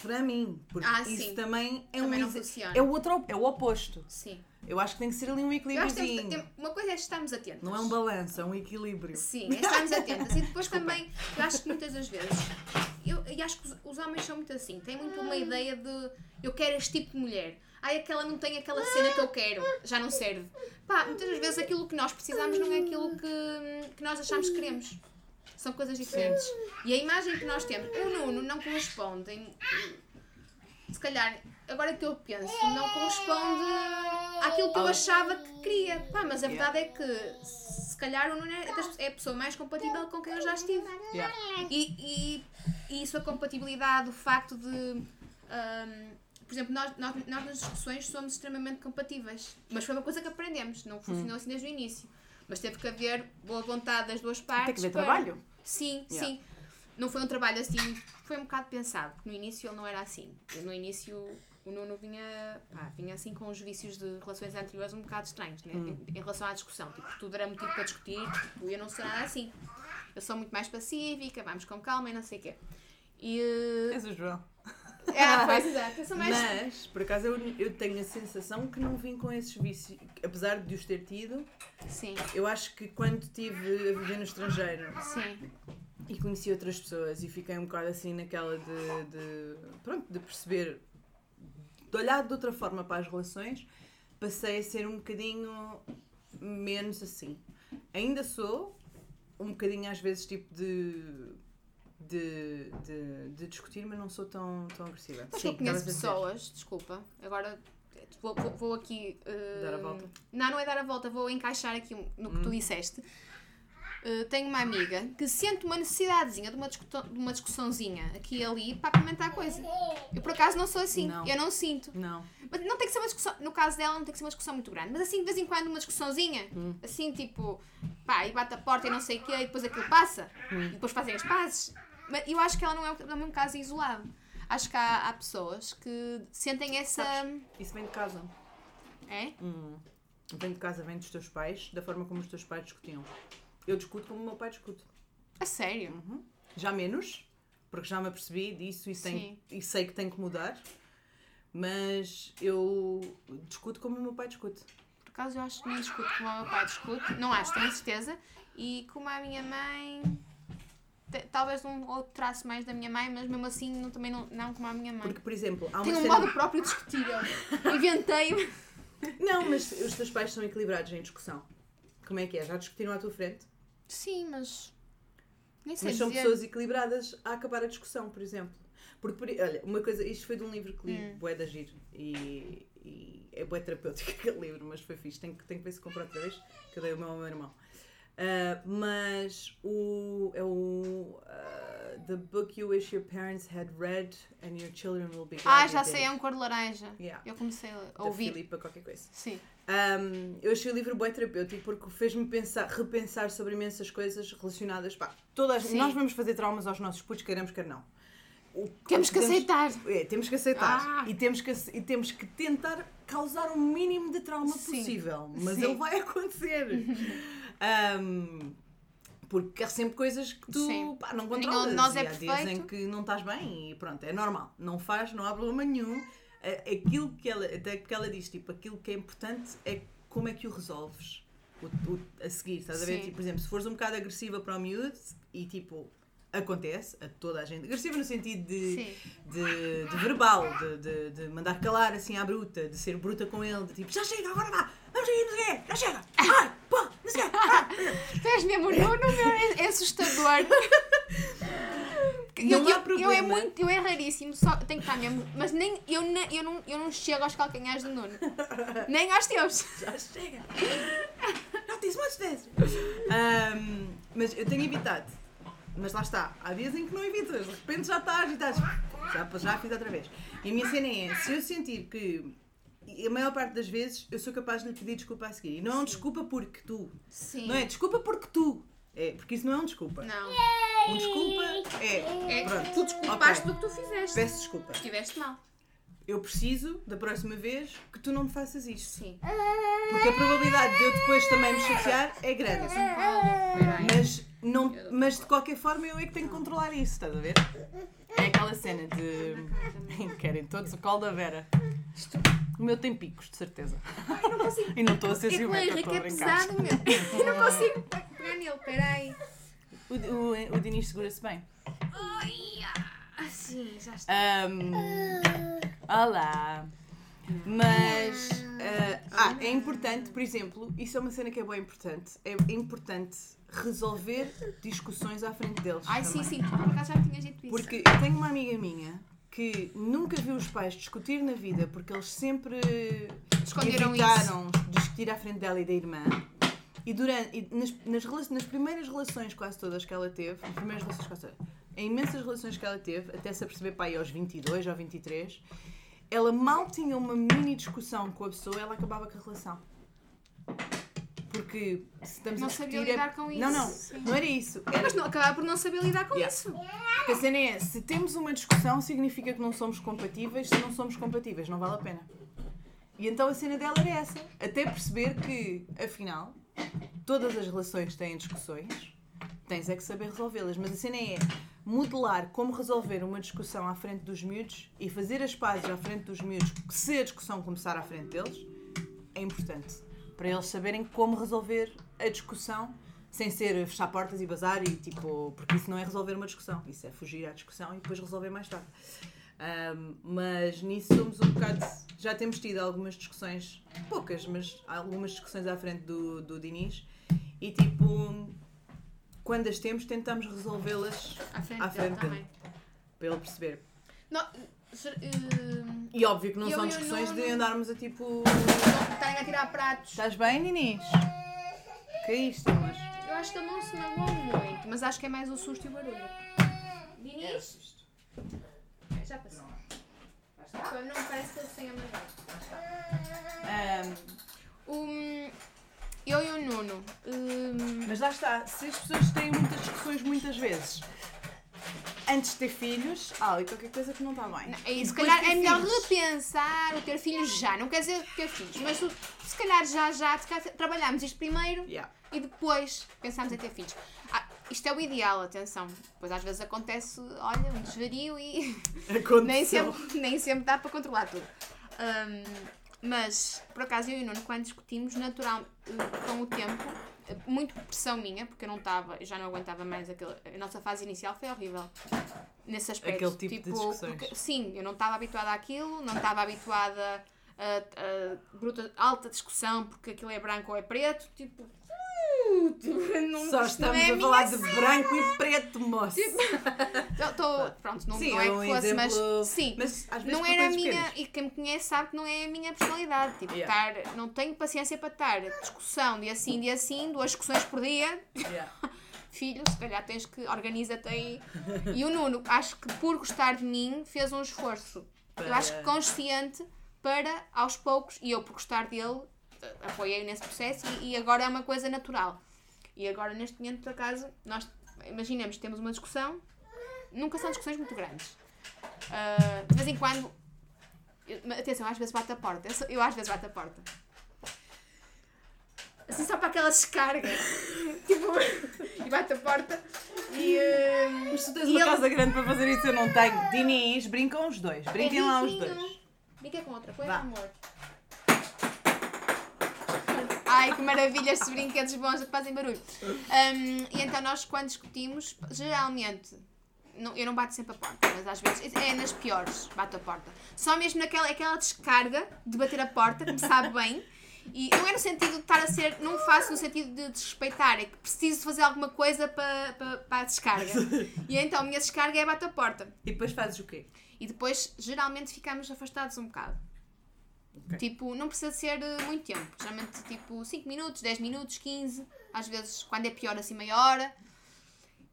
Para mim. Porque Ah, isso também é Também um. É o outro, é o oposto. Sim. Eu acho que tem que ser ali um Eu tem- uma coisa é estarmos atentos. Não é um balanço, é um equilíbrio. Sim, é estarmos atentas. E depois também, eu acho que muitas das vezes, eu, e acho que os, os homens são muito assim, têm muito uma ideia de eu quero este tipo de mulher. Ai, aquela não tem aquela cena que eu quero, já não serve. Pá, muitas das vezes aquilo que nós precisamos não é aquilo que, que nós achamos que queremos. São coisas diferentes. E a imagem que nós temos, o Nuno não corresponde. se calhar, agora que eu penso, não corresponde àquilo que eu achava que queria. Pá, mas a verdade é que se calhar o Nuno é, é a pessoa mais compatível com quem eu já estive. E, e, e isso a compatibilidade, o facto de. hum, por exemplo, nós, nós, nós nas discussões somos extremamente compatíveis. Mas foi uma coisa que aprendemos, não funcionou assim desde o início. Mas teve que haver boa vontade das duas partes. Tem que haver para- trabalho. Sim, Yeah. sim. Não foi um trabalho assim, foi um bocado pensado. porque No início ele não era assim. No início o Nuno vinha, pá, vinha assim com os vícios de relações anteriores um bocado estranhos, né? Hum. em, em relação à discussão. Tipo, tudo era motivo para discutir, tipo, eu não sou nada assim. Eu sou muito mais pacífica, vamos com calma e não sei o quê. E. eh, És o João. É, pois, exato. Eu sou mais. Mas, por acaso, eu, eu tenho a sensação que não vim com esses vícios. Apesar de os ter tido, Sim, eu acho que quando estive a viver no estrangeiro sim. e conheci outras pessoas e fiquei um bocado assim naquela de, de pronto, de perceber, de olhar de outra forma para as relações, passei a ser um bocadinho menos assim. Ainda sou um bocadinho às vezes tipo de de, de, de discutir, mas não sou tão, tão agressiva. Mas Sim, eu conheço pessoas, desculpa, agora vou, vou, vou aqui. eh, Dar a volta? Não, não é dar a volta, vou encaixar aqui no que tu disseste. Eh, tenho uma amiga que sente uma necessidadezinha de uma, de uma discussãozinha aqui e ali para apimentar a coisa. Eu por acaso não sou assim, Não. eu não sinto. Não. Mas não tem que ser uma discussão, no caso dela, não tem que ser uma discussão muito grande, mas assim de vez em quando uma discussãozinha, Hum. assim tipo, pá, e bate a porta e não sei o quê, e depois aquilo passa, Hum. e depois fazem as pazes. Mas eu acho que ela não é, não é um caso isolado. Acho que há, há pessoas que sentem essa. Isso vem de casa. É? Hum. Vem de casa, vem dos teus pais, da forma como os teus pais discutiam. Eu discuto como o meu pai discute. A sério? Uhum. Já menos, porque já me apercebi disso e, tenho- e sei que tenho que mudar. Mas eu discuto como o meu pai discute. Por acaso eu acho que nem discuto como o meu pai discute, não acho, tenho certeza. E como a minha mãe. Talvez um outro traço mais da minha mãe, mas mesmo assim não, também não, não como a minha mãe. Porque, por exemplo, há uma Tenho um cena... modo próprio eu Inventei-me. Não, mas os teus pais são equilibrados em discussão. Como é que é? Já discutiram à tua frente? Sim, mas. Nem sei Mas são dizer. pessoas equilibradas a acabar a discussão, por exemplo. Porque, por- olha, uma coisa, isto foi de um livro que li, Hum. bué da giro, e, e é bué terapêutico aquele livro, mas foi fixe. Tenho, que- tenho que ver se compro outra vez, que eu dei o meu ao meu irmão. Ah, mas o, é o ah, The Book You Wish Your Parents Had Read and Your Children Will Be Glad Ah, já sei, é um cor de laranja. Yeah. Eu comecei a ouvir. Filipa, qualquer coisa. Sim. Um, eu achei o livro bem terapêutico porque fez-me pensar, repensar sobre imensas coisas relacionadas. Pá, todas, Sim. nós vamos fazer traumas aos nossos putos, queremos, quer não. O- Temos que aceitar. É, temos que aceitar. Ah. E, temos que, e temos que tentar causar o mínimo de trauma Sim. possível. Mas Sim. ele vai acontecer. Um, porque há sempre coisas que tu pá, não Nenhum controlas. de nós é e há dias em que não estás bem e pronto, é normal. Não faz, não há problema nenhum. Aquilo que ela, até que ela diz, tipo, aquilo que é importante é como é que o resolves o, o- a seguir, estás a ver? Tipo, por exemplo, se fores um bocado agressiva para o miúdo e tipo, acontece a toda a gente, agressiva no sentido de, de, de verbal, de, de, de mandar calar assim à bruta, de ser bruta com ele, de tipo, já chega, agora vá, vamos aí, não sei quê, já chega, ai, pô, não sei o quê, ah." Tu és mesmo o Nuno, meu, é, é assustador. Não eu, há eu- eu é problema. muito, eu é raríssimo, só tenho que estar mesmo. Mas nem, eu, ne- eu, não, eu não chego aos calcanhares do Nuno. Nem aos teus. já chega, não disse muitas vezes. Ahm, mas eu tenho evitado, mas lá está, há dias em que não evitas, de repente já estás e estás, já, já fiz outra vez. E a minha cena é, se eu sentir que, e a maior parte das vezes, eu sou capaz de lhe pedir desculpa a seguir. E não é um desculpa porque tu, Sim. não é desculpa porque tu, é, porque isso não é um desculpa. Não. Um desculpa é, É pronto, tu desculpaste ok, do que tu fizeste. peço desculpa. Estiveste mal. Eu preciso, da próxima vez, que tu não me faças isto. Sim. Porque a probabilidade de eu depois também me chatear é grande. Mas, não, mas de qualquer forma eu é que tenho que controlar isso, estás a ver? É aquela cena de. Querem todos o colo da Vera. O meu tem picos, de certeza. Eu não consigo. E não estou a ser É ciumenta, estou a é brincar. pesado, meu. Eu não consigo pegar nele, peraí. O, o, o Dinis segura-se bem. Ai, ah, sim, já está. Ahm, olá. Mas ah, ah, é importante, por exemplo, isso é uma cena que é bem importante. É importante resolver discussões à frente deles. Ai, sim, também. sim, tu por acaso já me tinhas dito isso. Porque eu tenho uma amiga minha que nunca viu os pais discutir na vida porque eles sempre Esconderam evitaram discutir à frente dela e da irmã. E, durante, e nas, nas, nas primeiras relações quase todas que ela teve, nas primeiras relações quase todas, em imensas relações que ela teve, até se aperceber para aí aos 22 ou 23, ela mal tinha uma mini discussão com a pessoa, ela acabava com a relação. Porque se estamos Não a sabia discutir... é- lidar com isso. Não, não, Sim. não era isso. Era Mas não, acabava por não saber lidar com Yeah. isso. Porque a cena é, se temos uma discussão, significa que não somos compatíveis. Se não somos compatíveis, não vale a pena. E então a cena dela era essa. Até perceber que, afinal, todas as relações têm discussões, tens é que saber resolvê-las. Mas a cena é modelar como resolver uma discussão à frente dos miúdos e fazer as pazes à frente dos miúdos, se a discussão começar à frente deles, é importante. Para eles saberem como resolver a discussão sem ser fechar portas e bazar e tipo, porque isso não é resolver uma discussão, isso é fugir à discussão e depois resolver mais tarde. Ahm, mas nisso somos um bocado. Já temos tido algumas discussões, poucas, mas algumas discussões à frente do, do Diniz e tipo, quando as temos, tentamos resolvê-las À frente, À dele frente também. para ele perceber. Não, eh, E óbvio que não são discussões de andarmos a tipo. estarem a tirar pratos. Estás bem, Diniz? Que é isto, mas. Eu acho que ele não se magoou muito, mas acho que é mais o susto e o barulho. Diniz? Já passou. Não parece que ele se tenha magoado. Um, eu e o Nuno. um, Mas lá está, se as pessoas têm muitas discussões muitas vezes antes de ter filhos, há ali qualquer coisa que não está bem. é E se calhar é melhor filhos. repensar o ter filhos já. Não quer dizer ter filhos, mas se calhar já, já, trabalhamos isto primeiro Yeah. e depois pensamos em ter filhos. Ah, isto é o ideal, atenção. Pois às vezes acontece, olha, um desvario e nem sempre, nem sempre dá para controlar tudo. Ahm, mas, por acaso, eu e o Nuno, quando discutimos, natural, eh, com o tempo, muito pressão minha, porque eu não estava, eu já não aguentava mais aquele. A nossa fase inicial foi horrível. Nesse aspecto. Aquele tipo de discussões. porque- sim, eu não estava habituada àquilo, não estava habituada a, a bruta, alta discussão porque aquilo é branco ou é preto, tipo. Não, Só não estamos é a falar de branco e preto, moço. Tô- tô- pronto, não, Sim, não é é um que fosse, exemplo- mas sim, mas às vezes não era a minha, pequenas. e quem me conhece sabe que não é a minha personalidade, tipo, Yeah. estar, não tenho paciência para estar discussão de assim, de assim, duas discussões por dia, Yeah. filho, se calhar tens que, organiza-te aí, e o Nuno, acho que por gostar de mim, fez um esforço, eu Para- acho que consciente, para, aos poucos, e eu por gostar dele, apoiei nesse processo, e, e agora é uma coisa natural, e agora neste momento, por acaso, nós, imaginemos, temos uma discussão, nunca são discussões muito grandes. Ah, de vez em quando. eu- atenção, às vezes bate a porta. Eu, eu às vezes bate a porta. Assim só para aquela descarga. tipo, e bate a porta e. ah, Mas tu tens uma ele- casa grande para fazer isso, eu não tenho. Diniz, brincam os dois. Brinquem lá os dois. Brinca com outra coisa, Vá. amor. Ai, que maravilha estes brinquedos bons que fazem barulho. Um, e então nós quando discutimos, geralmente, não- eu não bato sempre a porta, mas às vezes é nas piores, bato a porta. Só mesmo naquela aquela descarga de bater a porta, que me sabe bem. E não é no sentido de estar a ser, não faço no sentido de desrespeitar, é que preciso fazer alguma coisa para, para, a descarga. E então a minha descarga é bater a porta. E depois fazes o quê? E depois, geralmente, ficamos afastados um bocado. Ok. Tipo, não precisa ser eh, muito tempo. Geralmente, tipo, 5 minutos, 10 minutos, 15. Às vezes, quando é pior, assim, meia hora.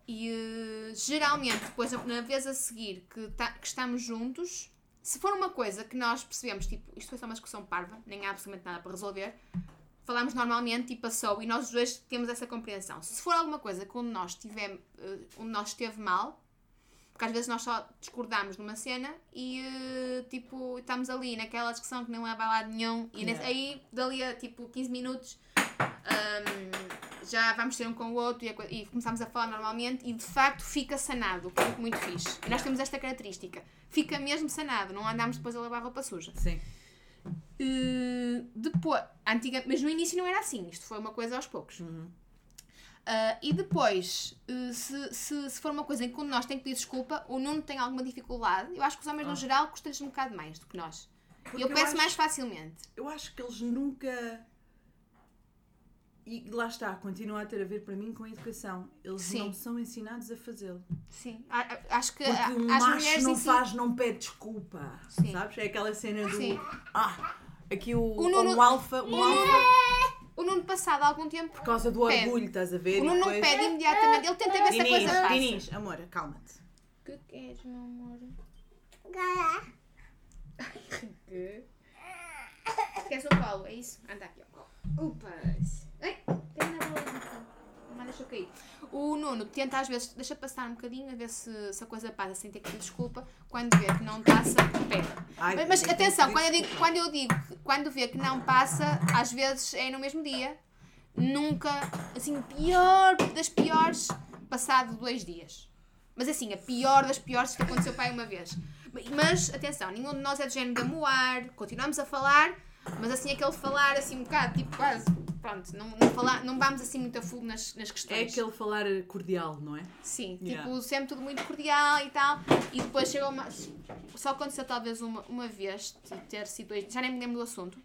E eh, geralmente, depois, na vez a seguir que, tá- que estamos juntos, se for uma coisa que nós percebemos, tipo, isto foi só uma discussão parva, nem há absolutamente nada para resolver, falamos normalmente e passou, e nós dois temos essa compreensão. Se for alguma coisa que onde nós, tivemos, eh, onde nós esteve mal, porque às vezes nós só discordamos numa cena e eh, tipo, estamos ali naquela discussão que não leva a lado nenhum e nesse- aí dali a tipo 15 minutos ahm, já vamos ter um com o outro e, a e começamos a falar normalmente e de facto fica sanado, que é muito fixe. E nós temos esta característica, fica mesmo sanado, não andamos depois a lavar roupa suja. Sim. Uh, depois, antiga, mas no início não era assim, isto foi uma coisa aos poucos. Uhum. Uh, e depois, uh, se, se, se for uma coisa em que um de nós tem que pedir desculpa, o Nuno tem alguma dificuldade, eu acho que os homens no Ah. geral custam-lhes um bocado mais do que nós. Porque eu eu peço acho- mais facilmente. Eu acho que eles nunca. E lá está, continua a ter a ver para mim com a educação. Eles Sim. não são ensinados a fazê-lo. Sim. Acho que Porque as macho não faz, não pede desculpa. Sim. Sabes? É aquela cena do. Sim. Ah, aqui o, O Nuno- o alfa. O alfa O Nuno, passado algum tempo, Por causa do Pede. orgulho, estás a ver? o Nuno não depois- pede imediatamente. Ele tenta ver se a coisa passa. Dinis, amor, calma-te. O que queres, meu amor? Que? Queres o colo, é isso? Anda aqui colo. Upas! Ai, tem na bola. Não deixa eu cair. O Nuno tenta às vezes, deixa passar um bocadinho, a ver se, se a coisa passa sem ter que pedir desculpa. Quando vê que não passa, pede. Ai, Mas, mas atenção, quando eu, digo, quando eu digo quando vê que não passa, às vezes é no mesmo dia. Nunca, assim, pior das piores, passado dois dias. Mas assim, a pior das piores que aconteceu pai uma vez. Mas, atenção, nenhum de nós é do género de amoar, continuamos a falar, mas assim aquele falar assim um bocado, tipo quase, pronto, não, não, falar, não vamos assim muito a fundo nas, nas É questões. aquele falar cordial, não é? Sim, Yeah. tipo, sempre tudo muito cordial e tal. E depois chegou uma. Só aconteceu talvez uma, uma vez, de ter sido dois. Já nem me lembro do assunto.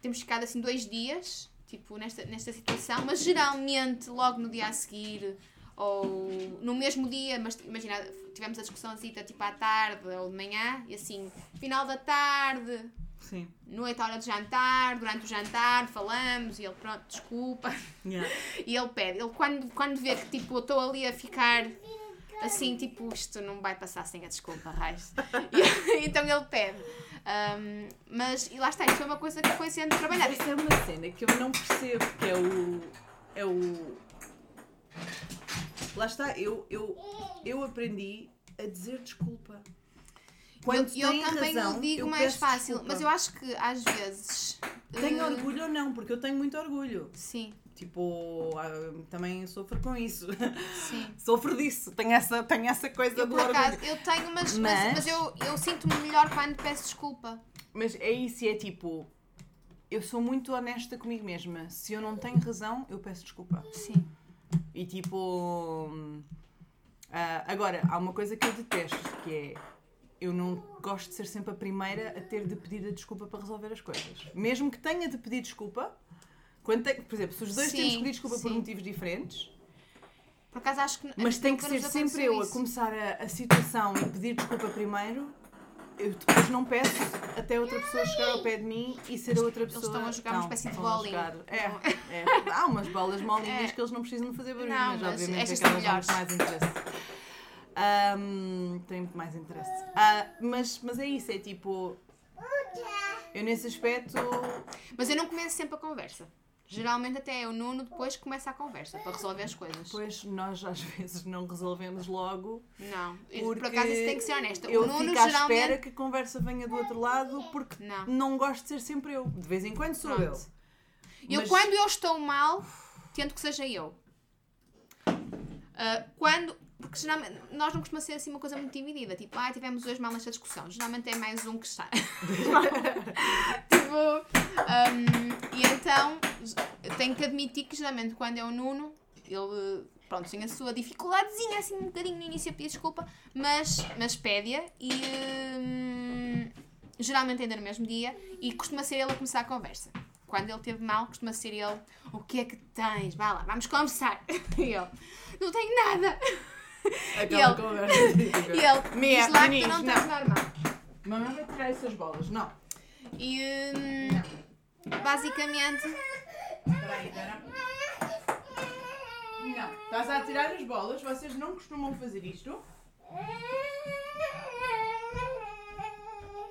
Temos ficado assim dois dias, tipo, nesta, nesta situação, mas geralmente logo no dia a seguir ou no mesmo dia, mas imagina, tivemos a discussãozita tipo à tarde ou de manhã, e assim, final da tarde, Sim. noite, hora de jantar, durante o jantar, falamos e ele, pronto, desculpa. Yeah. E ele pede, ele quando, quando vê que tipo, eu estou ali a ficar assim, tipo, isto não vai passar sem a desculpa, raiz. E, então ele pede. Ahm, mas, e lá está, isto foi uma coisa que foi sendo trabalhada. Essa é uma cena que eu não percebo, que é o. É o. Lá está, eu, eu, eu aprendi a dizer desculpa. Quando eu, eu também razão, o digo mais fácil, desculpa. mas eu acho que às vezes. Tenho eh, orgulho ou não, porque eu tenho muito orgulho. Sim, Tipo, ah, também sofro com isso. sim. sofro disso. Tenho essa, tenho essa coisa Eu do por acaso, orgulho. eu tenho, mas, mas, Mas- mas eu, eu sinto-me melhor quando peço desculpa. Mas é isso, é tipo. Eu sou muito honesta comigo mesma. Se eu não tenho razão, eu peço desculpa. Sim. E tipo. ah, agora, há uma coisa que eu detesto, que é. Eu não gosto de ser sempre a primeira a ter de pedir a desculpa para resolver as coisas. Mesmo que tenha de pedir desculpa, quando tem- por exemplo, se os dois Sim, temos de pedir desculpa por sim. motivos diferentes, Por acaso acho que. mas tem que ser sempre eu a isso. começar a, a situação e pedir desculpa primeiro, eu depois não peço até outra pessoa chegar ao pé de mim e ser a outra Eles pessoa. estão a jogar uma Não, espécie de a bolinho. É, é. Há umas bolas molinhas É. que eles não precisam de fazer barulho, Não, mas, mas obviamente aquelas muito mais interesse. Ahm, tem muito mais interesse. Ah, mas, mas é isso, é tipo. Eu nesse aspecto. Mas eu não começo sempre a conversa. Geralmente até é o Nuno depois que começa a conversa para resolver as coisas. Pois nós às vezes não resolvemos logo. Não. Por acaso isso tem que ser honesta. Eu o Nuno fico à geralmente. espera que a conversa venha do outro lado porque Não. não gosto de ser sempre eu. De vez em quando sou Pronto. eu. Eu, Mas- quando eu estou mal, tento que seja eu. Ah, quando. Porque geralmente nós não costuma ser assim uma coisa muito dividida. Tipo, ah, tivemos hoje mal nesta discussão. Geralmente é mais um que está. tipo. ahm, e então tenho que admitir que geralmente quando é o Nuno, ele. Pronto, tem a sua dificuldadezinha assim um bocadinho no início a pedir desculpa, mas, mas pede-a e hum, geralmente ainda no mesmo dia e costuma ser ele a começar a conversa. Quando ele teve mal, costuma ser ele, o que é que tens? Vá lá, vamos conversar. E eu, não tenho nada. Aquela ele- conversa. E ele, Mia, diz lá que tu não estás normal. Mamãe vai tirar essas bolas. Não. E hum, basicamente, Espera aí, espera. Não. Estás a tirar as bolas. Vocês não costumam fazer isto.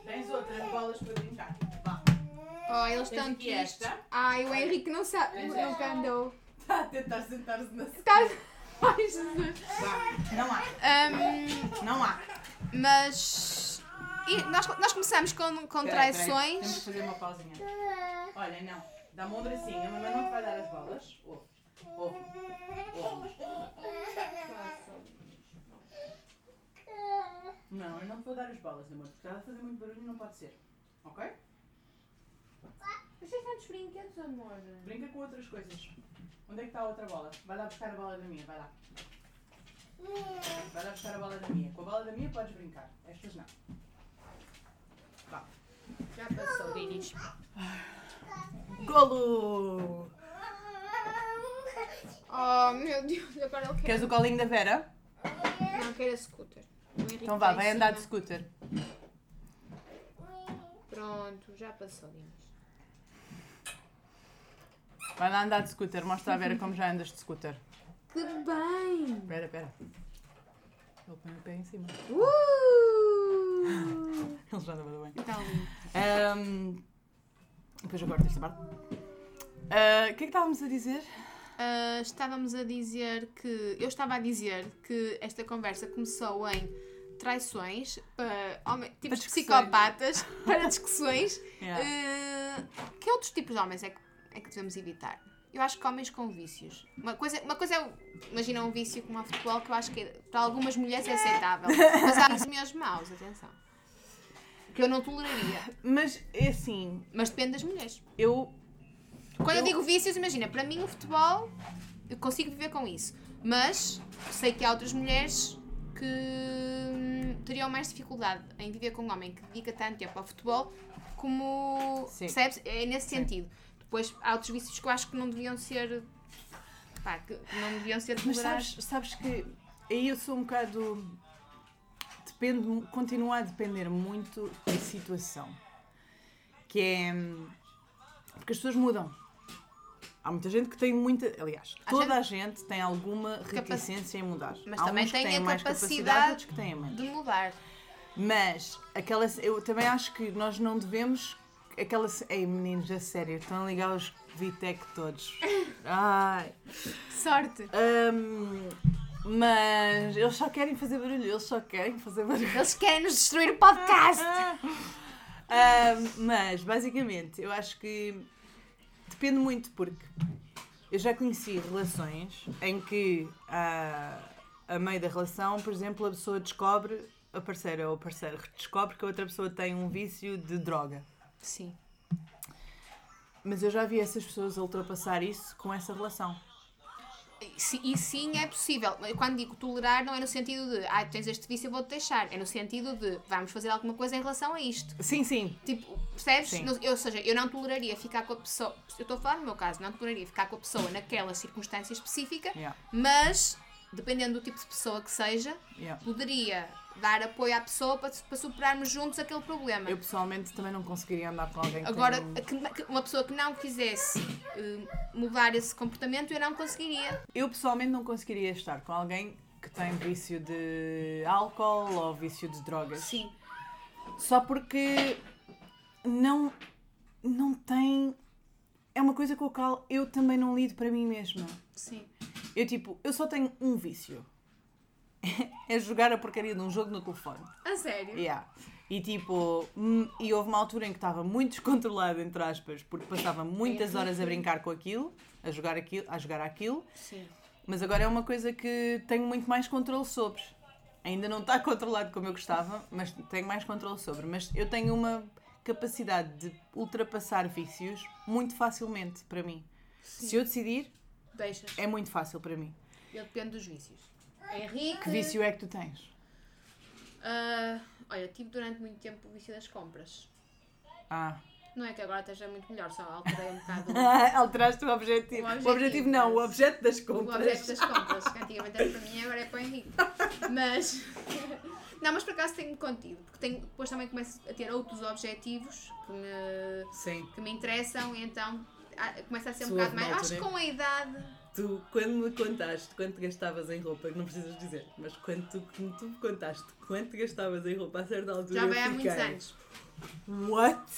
Tens outras bolas para brincar. Vá. oh, eles estão aqui esta. Ai, o Henrique não sabe, nunca andou. Está a tentar sentar-se na Está... Ai, Jesus. Não há. Hum, Não há. mas... E nós, nós começamos com, com Espera aí, espera aí. traições. Temos que fazer uma pausinha. Olha, não. Dá-me um bracinho. A mamãe não te vai dar as bolas. Ouve. Ouve. Ouve. Não, eu não te vou dar as bolas, amor. Porque estás a fazer muito barulho e não pode ser. Ok? Vocês tantos brinquedos, amor? Brinca com outras coisas. Onde é que está a outra bola? Vai lá buscar a bola da minha, vai lá. Vai lá buscar a bola da minha. Com a bola da minha podes brincar. Estas não. Vá. Já passou, Dinis. Golo! Oh, meu Deus, agora ele quer... Queres o colinho da Vera? Não, quer a scooter. Então vá, vai andar de scooter. Pronto, já passou, Dinis. Vai lá andar de scooter. Mostra a Vera como já andas de scooter. Que bem! Espera, espera. Ele põe o pé em cima. Uh! Ele já anda muito bem. Então, lindo. Ahm, depois eu corto esta parte. Ah, O que é que estávamos a dizer? Ah, estávamos a dizer que. Eu estava a dizer que esta conversa começou em traições para homens, tipos de discussões. psicopatas, para discussões. Yeah. Ah, que outros tipos de homens é que, é que devemos evitar? Eu acho que homens com vícios. Uma coisa, uma coisa é, imagina um vício como o futebol, que eu acho que para algumas mulheres é aceitável. Mas há vícios mesmo maus, atenção. Que eu não toleraria. Mas é assim, Mas depende das mulheres. eu. Quando eu Eu- digo vícios, imagina, para mim o futebol, eu consigo viver com isso. Mas sei que há outras mulheres que hum, teriam mais dificuldade em viver com um homem que dedica tanto tempo ao futebol como. Sim. Percebes? É nesse Sim. sentido. Depois há outros vícios que eu acho que não deviam ser. Pá, que não deviam ser Mas sabes, sabes que aí eu sou um bocado. Depende, continua a depender muito da situação. Que é. Porque as pessoas mudam. Há muita gente que tem muita. Aliás, Há toda a gente tem alguma reticência em mudar. Mas Há também tem a mais capacidade menos. De mudar. Mas aquela, eu também acho que nós não devemos. Aquela. Ei, meninos, a sério, estão a ligar os Vitec todos. Ai. Sorte! Hum, mas eles só querem fazer barulho, eles só querem fazer barulho. Eles querem nos destruir o podcast! Hum, mas, basicamente, eu acho que depende muito, porque eu já conheci relações em que a, a meio da relação, por exemplo, a pessoa descobre, a parceira ou o parceiro descobre que a outra pessoa tem um vício de droga. Sim. Mas eu já vi essas pessoas a ultrapassar isso com essa relação. Sim- E sim é possível. Quando digo tolerar, não é no sentido de ah, tens este vício, eu vou-te deixar. É no sentido de vamos fazer alguma coisa em relação a isto. Sim, sim. Tipo, percebes? Sim. Eu, ou seja, eu não toleraria ficar com a pessoa. Eu estou a falar no meu caso, não toleraria ficar com a pessoa naquela circunstância específica, Yeah, mas dependendo do tipo de pessoa que seja, yeah. poderia dar apoio à pessoa para, para superarmos juntos aquele problema. Eu pessoalmente também não conseguiria andar com alguém que Agora, tem... um uma pessoa que não quisesse eh, mudar esse comportamento, eu não conseguiria. Eu pessoalmente não conseguiria estar com alguém que tem vício de álcool ou vício de drogas. Sim. Só porque não, não tem. É uma coisa com a qual eu também não lido para mim mesma. Sim. Eu tipo, eu só tenho um vício. é jogar a porcaria de um jogo no telefone. A sério? Yeah. E tipo, hum, e houve uma altura em que estava muito descontrolado, entre aspas, porque passava muitas horas a brincar com aquilo, a jogar aquilo, a jogar aquilo. Sim. Mas agora é uma coisa que tenho muito mais controle sobre. Ainda não está controlado como eu gostava, mas tenho mais controle sobre. Mas eu tenho uma capacidade de ultrapassar vícios muito facilmente para mim. Se eu decidir, Deixas. é muito fácil para mim. Ele depende dos vícios. Henrique. Que vício é que tu tens? Ah, olha, tive durante muito tempo o vício das compras. Ah. Não é que agora esteja muito melhor, só alterei um bocado Alteraste o objetivo. O O objetivo, objetivo, não, o objeto das o compras. objeto das compras, que antigamente era para mim agora é para o Henrique. Mas. Não, mas por acaso tenho contido, porque tenho, depois também começo a ter outros objetivos que me, Sim. que me interessam e então ah, começa a ser um Se bocado mais. uma Acho que altura- com a idade. Tu, quando me contaste quanto gastavas em roupa, não precisas dizer, mas quando tu, quando tu me contaste quanto gastavas em roupa a certa altura, Já vai há muitos anos. What?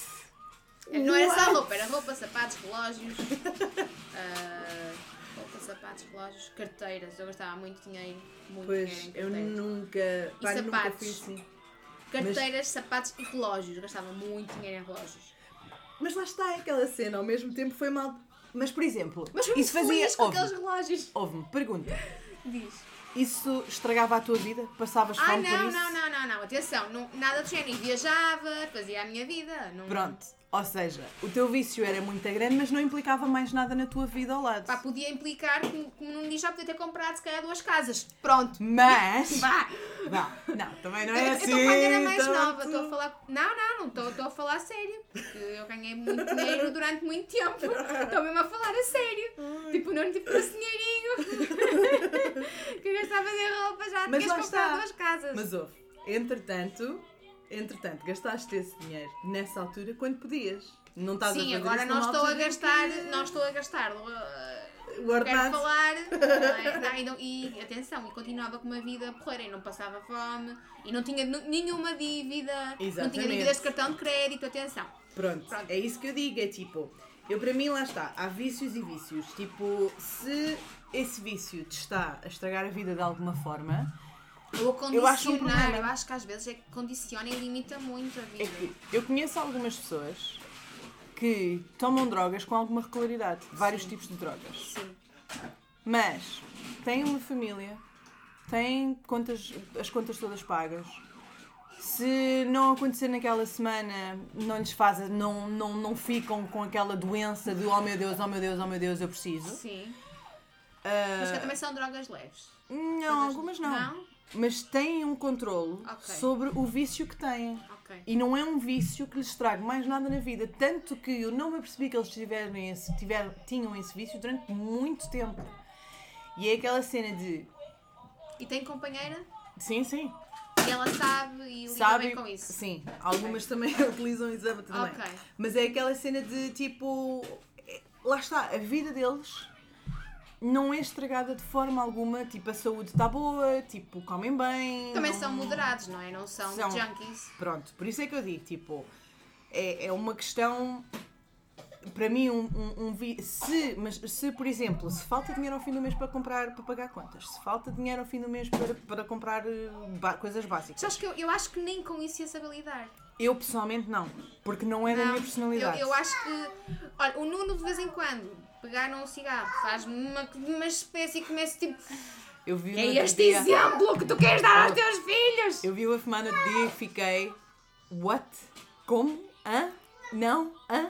Não era só roupa, era roupa, sapatos, relógios. ah, roupa, sapatos, relógios, carteiras. Eu gastava muito dinheiro. Muito Pois, dinheiro eu nunca, pá, nunca sapatos? fui assim. Carteiras, sapatos e relógios. Eu gastava muito dinheiro em relógios. Mas lá está aquela cena, ao mesmo tempo foi mal. Mas, por exemplo, Mas isso fazia. com aqueles relógios. ouve-me, pergunta. Diz. Isso estragava a tua vida? Passavas Ah, fome por não, isso? não, não, não, não. Atenção, não, nada do género. Viajava, fazia a minha vida. Não, Pronto. Ou seja, o teu vício era muito grande, mas não implicava mais nada na tua vida ao lado. Pá, podia implicar, como, como num dia já podia ter comprado se calhar duas casas. Pronto. Mas. Vá. Vá. Não, também não Eu é eu assim. estou quando era mais tanto. nova, estou a falar. Não, não, não estou a falar a sério. Porque eu ganhei muito dinheiro durante muito tempo. Estou mesmo a falar a sério. Tipo, não tipo esse dinheirinho que eu gastava em roupa, já Mas tinhas comprado duas casas. Mas ouve, entretanto, entretanto, gastaste esse dinheiro nessa altura quando podias. Não estás a Sim, fazer agora não estou a gastar, que- não estou a gastar. uh, O Quero falar, não é? Não, e, não- e atenção, e continuava com uma vida porreira e não passava fome e não tinha nenhuma dívida, não tinha Exatamente. dívidas de cartão de crédito, atenção. Pronto, Pronto. é isso que eu digo, é tipo, eu para mim lá está, há vícios e vícios. Tipo, se esse vício te está a estragar a vida de alguma forma, Ou a Eu acho um condicionar, problema. eu acho que às vezes é que condiciona e limita muito a vida. é que eu conheço algumas pessoas que tomam drogas com alguma regularidade, vários tipos de drogas. Sim. Mas têm uma família, têm contas, as contas todas pagas. Se não acontecer naquela semana, não lhes faz, não, não, não ficam com aquela doença de oh meu Deus, oh meu Deus, oh meu Deus, eu preciso. Sim. Ah, Mas que também são drogas leves. Não, Coisas- algumas não. Não? Mas têm um controlo Ok. sobre o vício que têm. Ok. E não é um vício que lhes traga mais nada na vida. Tanto que eu não me apercebi que eles tiverem esse, tiveram, tinham esse vício durante muito tempo. E é aquela cena de. E tem companheira Sim, sim. e ela sabe e lida Sabe? bem com isso. Sim. Algumas também utilizam exame também. Mas é aquela cena de tipo. é- Lá está, a vida deles não é estragada de forma alguma. Tipo, a saúde está boa, tipo, comem bem. Também não- são moderados, não é? Não são, São. junkies. Pronto, por isso é que eu digo, tipo, é, é uma questão. Para mim, um, um, um se, mas se, por exemplo, se falta dinheiro ao fim do mês para comprar, para pagar contas, se falta dinheiro ao fim do mês para, para comprar eh, ba- coisas básicas, Sabes que eu, eu acho que nem com isso ia saber lidar. eu pessoalmente não, porque não é da Não, minha personalidade. Eu, eu acho que. Olha, o Nuno de vez em quando pegar num cigarro faz-me uma, uma espécie e começa tipo. Eu vi É este dia- exemplo que tu queres dar aos teus filhos! Eu vi-o a fumar no dia e fiquei. What? Como? Hã? Não? Hã?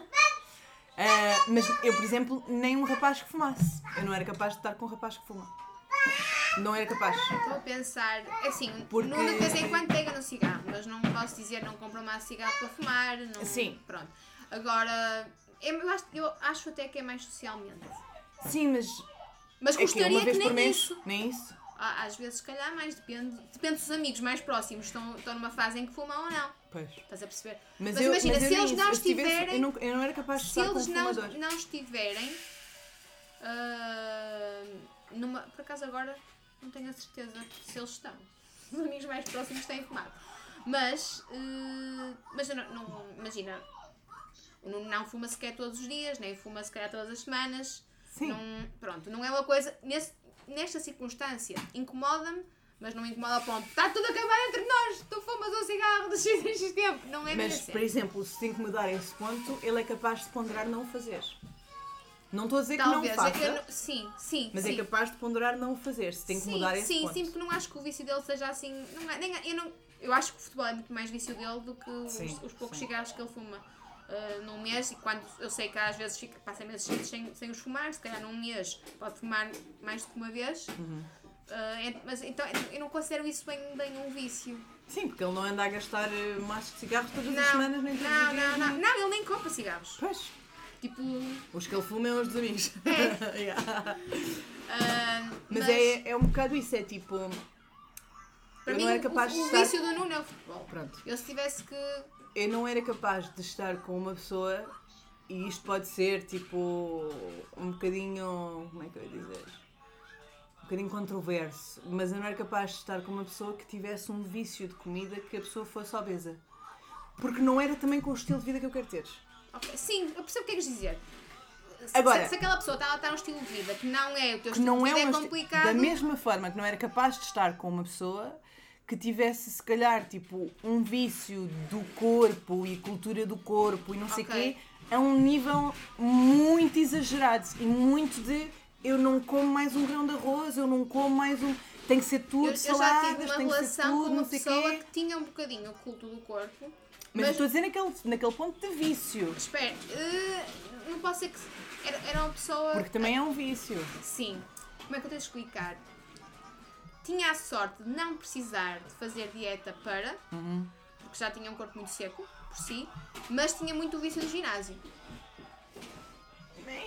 Ah, mas eu, por exemplo, nem um rapaz que fumasse. Eu não era capaz de estar com um rapaz que fuma. Não era capaz. Estou a pensar, assim, Porque- Nuno de vez em quando pega no cigarro, mas não posso dizer não compra mais cigarro para fumar. Não, Sim. Pronto. Agora, eu acho, eu acho até que é mais socialmente. Sim, mas. Mas É que uma vez que por nem mês? isso. Nem isso. Á- Às vezes, se calhar, mais depende. Depende dos amigos mais próximos. Estão, estão numa fase em que fumam ou não. Pois. Estás a perceber? Mas, Mas eu, imagina, mas se eles não estiverem- Eu não, eu não era capaz de Se estar eles com um não, não estiverem. ah, numa, por acaso agora não tenho a certeza se eles estão. Os amigos mais próximos têm fumado. Mas, ah, mas eu não, não- imagina, o Nuno não fuma sequer todos os dias, nem fuma sequer todas as semanas. Sim. Não, pronto, não é uma coisa. nesse- nesta circunstância, incomoda-me, mas não incomoda ao ponto. Está tudo acabado entre nós, tu fumas um cigarro de X em X tempo. Não é Mas, por exemplo, se mudar a esse ponto, ele é capaz de ponderar não o fazer. Não estou a dizer Talvez. que não é faça, eu não- sim, sim. mas sim. é capaz de ponderar não o fazer. Se tem que sim, mudar esse sim, ponto. sim, porque não acho que o vício dele seja assim. Não é, nem, eu, não, eu acho que o futebol é muito mais vício dele do que os, Sim, os poucos sim. cigarros que ele fuma uh, num mês. E quando eu sei que às vezes fica, passa meses sem, sem os fumar, se calhar num mês pode fumar mais do que uma vez. Uhum. Uh, é- mas então eu não considero isso bem, bem um vício. Sim, porque ele não anda a gastar eh, maços de cigarros todas as Não, semanas, nem todos não, não, não, não, ele nem compra cigarros. Pois, Tipo, os que ele fuma é os dos amigos. Yeah. uh, Mas, é, é um bocado isso, é tipo. para eu mim não era o- capaz o, de o estar. vício do Nuno é o futebol. Pronto. Eu se tivesse que Eu não era capaz de estar com uma pessoa e isto pode ser tipo um bocadinho. Como é que eu ia dizer? Um bocadinho controverso, mas eu não era capaz de estar com uma pessoa que tivesse um vício de comida que a pessoa fosse obesa. Porque não era também com o estilo de vida que eu quero ter. Ok, Sim, eu percebo o que queres dizer. Se, Agora- se, se aquela pessoa está a ter um estilo de vida que não é o teu estilo não de é vida, é, esti- complicado. Da mesma forma que não era capaz de estar com uma pessoa que tivesse, se calhar, tipo, um vício do corpo e cultura do corpo e não sei o Ok. quê, a um nível muito exagerado e muito de eu não como mais um grão de arroz, eu não como mais um. Tem que ser tudo eu, eu já tive saladas, uma relação tudo, com uma pessoa quê. que tinha um bocadinho o culto do corpo. Mas, eu estou a dizer naquele, naquele ponto de vício. espera, eh, não posso ser que. Era, era uma pessoa. Porque também é um vício. Sim. Como é que eu tenho de explicar? Tinha a sorte de não precisar de fazer dieta para, Uhum. porque já tinha um corpo muito seco por si, mas tinha muito vício do ginásio.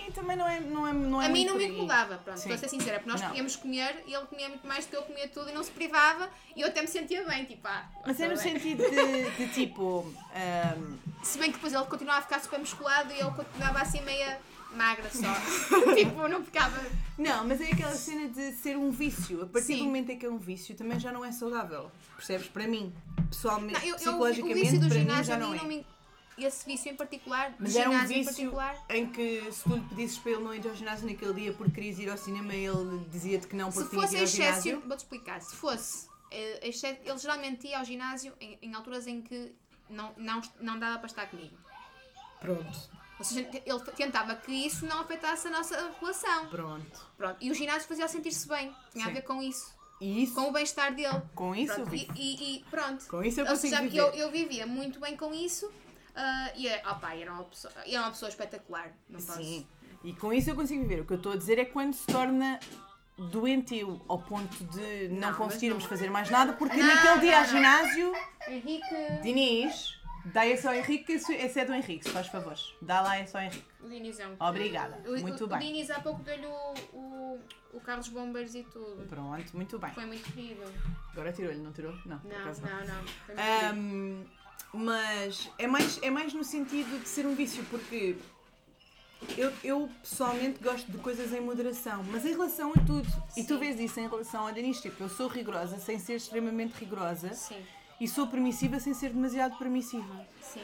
E também não é, não é, não é A mim não me incomodava, pronto, Sim. estou a ser sincera, porque nós Não. podíamos comer e ele comia muito mais do que eu comia tudo e não se privava e eu até me sentia bem, tipo, ah, Mas é no bem. sentido de, de tipo. ahm, Se bem que depois ele continuava a ficar super musculado e eu continuava assim meia magra só. tipo, não ficava. Não, mas é aquela cena de ser um vício. A partir Sim. do momento em que é um vício, também já não é saudável. Percebes? Para mim, pessoalmente, Não, eu, eu, o psicologicamente, vício do mim ginásio a não mim é. não me. Esse vício em particular, Mas era um ginásio em vício particular. em que se tu lhe pedisses para ele não ir ao ginásio naquele dia porque querias ir ao cinema, ele dizia-te que não Se porque tinha fosse ir ao excesso, ginásio. vou-te explicar, se fosse eh, ele geralmente ia ao ginásio em, em alturas em que não, não, não dava para estar comigo. Pronto, Ou seja, ele tentava que isso não afetasse a nossa relação. pronto. Pronto. E o ginásio fazia-o sentir-se bem. Tinha a Sim. ver com isso. Isso, Com o bem-estar dele. com isso, eu Pronto, vivo. E, e- e pronto. Com isso eu consigo seja, viver. eu, eu vivia muito bem com isso. ah, e é- opa, era, uma pessoa, era uma pessoa espetacular. Não posso. Sim. E com isso eu consigo viver. O que eu estou a dizer é quando se torna doentio ao ponto de não, Não, conseguirmos não- fazer mais nada porque Não, naquele dia ao ginásio Henrique. Diniz, dá esse ao Henrique, que esse esse é do Henrique, se faz favores. Dá lá esse ao Henrique. O Dinizão. Obrigada. O, Muito o, bem. O Diniz há pouco deu-lhe o, o, o Carlos Bombeiros e tudo. Pronto, muito bem. Foi muito querido. Agora tirou-lhe, não tirou? Não, Não, não, não. Querido. Ahm, mas é mais, é mais no sentido de ser um vício, porque eu, eu pessoalmente gosto de coisas em moderação, mas em relação a tudo, e tu Sim. vês isso em relação a Denis, tipo, eu sou rigorosa sem ser extremamente rigorosa Sim, e sou permissiva sem ser demasiado permissiva. sim.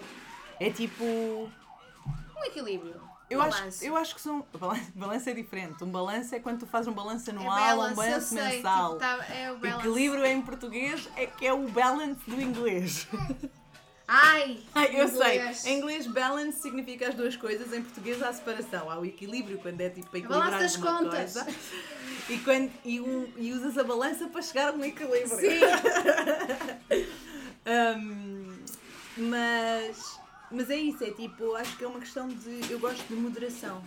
É tipo. Um equilíbrio. Eu Balanço. acho, eu acho que são. Balanço, balanço é diferente. Um balanço é quando tu fazes um balanço É anual, balance, um balanço sei, mensal. tipo, tá- é o balance. Equilíbrio em português é que é o balance do inglês. Ai! Ai, eu inglês. sei. Em inglês, balance significa as duas coisas. Em português, há separação. Há o equilíbrio, quando é tipo para balança equilibrar das uma contas. coisa. E, quando, e, um- e usas a balança para chegar a um equilíbrio. Sim! Hum, mas, mas é isso, é tipo, acho que é uma questão de. Eu gosto de moderação.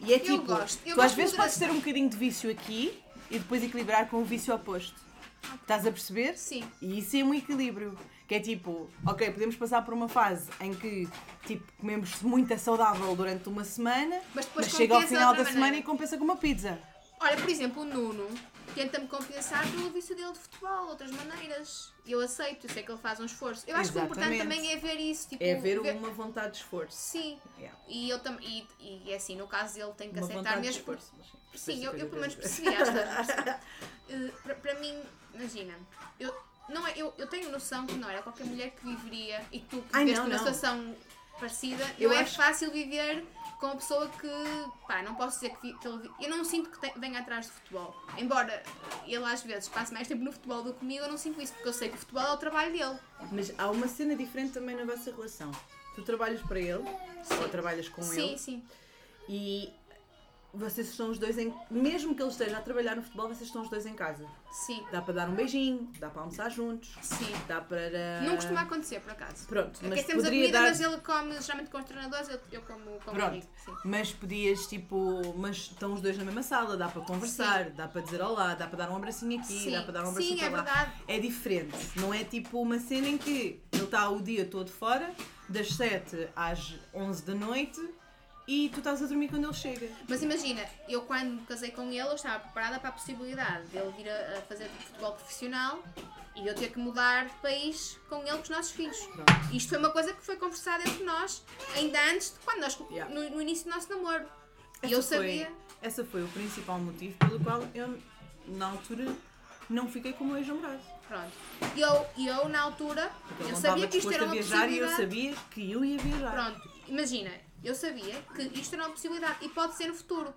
E é tipo, gosto, eu tu gosto às vezes podes ter um bocadinho de vício aqui e depois equilibrar com o vício oposto. Estás a perceber? Sim. E isso é um equilíbrio. Que é tipo, ok, podemos passar por uma fase em que tipo, comemos muito saudável durante uma semana, Mas depois chega ao final da outra semana maneira. e compensa com uma pizza. Olha, por exemplo, o Nuno tenta-me compensar pelo vício dele de futebol, outras maneiras. Eu aceito, eu sei que ele faz um esforço. Eu acho que o importante Exatamente. também é ver isso. Tipo, É ver uma vontade de esforço. Sim. Yeah. E eu também. E, e é assim, no caso dele, tem que Uma aceitar mesmo. esforço. mas sim. Sim, eu, eu pelo menos percebi esta. Eh, para, para mim, imagina, eu, não é, eu, eu tenho noção que não era qualquer mulher que viveria e tu que viveste numa situação parecida, Eu não é acho- fácil viver com uma pessoa que, pá, não posso dizer que, vi- que ele, eu não sinto que venha atrás de futebol. Embora ele às vezes passe mais tempo no futebol do que comigo, eu não sinto isso, porque eu sei que o futebol é o trabalho dele. Mas há uma cena diferente também na vossa relação. Tu trabalhas para ele, ou trabalhas com sim, ele, sim. e vocês estão os dois em. Mesmo que ele esteja a trabalhar no futebol, vocês estão os dois em casa. Sim, Dá para dar um beijinho, dá para almoçar juntos, sim. dá para. Não costuma acontecer, por acaso. Pronto, mas Aquecemos a poderia comida, dar. mas ele come geralmente com os treinadores, eu, eu como com o Pronto. Sim. Mas podias, tipo, mas estão os dois na mesma sala, dá para conversar, dá para dizer olá, dá para dar um abracinho aqui, Sim. dá para dar um Sim, abracinho é para lá. verdade. É diferente, não é tipo uma cena em que ele está o dia todo fora, das 7 às 11 da noite, e tu estás a dormir quando ele chega. Mas imagina, eu quando me casei com ele, eu estava preparada para a possibilidade de ele vir a, a fazer futebol profissional e eu ter que mudar de país com ele com os nossos filhos. Pronto. Isto foi uma coisa que foi conversada entre nós, ainda antes de quando nós, Yeah. no, no início do nosso namoro. E Essa eu foi- sabia. essa foi o principal motivo pelo qual eu, na altura, não fiquei com o meu ex-namorado. Pronto. E eu, e eu, na altura, Porque eu sabia que isto era uma viajar e eu sabia que eu ia viajar. Pronto, imagina, eu sabia que isto era uma possibilidade e pode ser no futuro.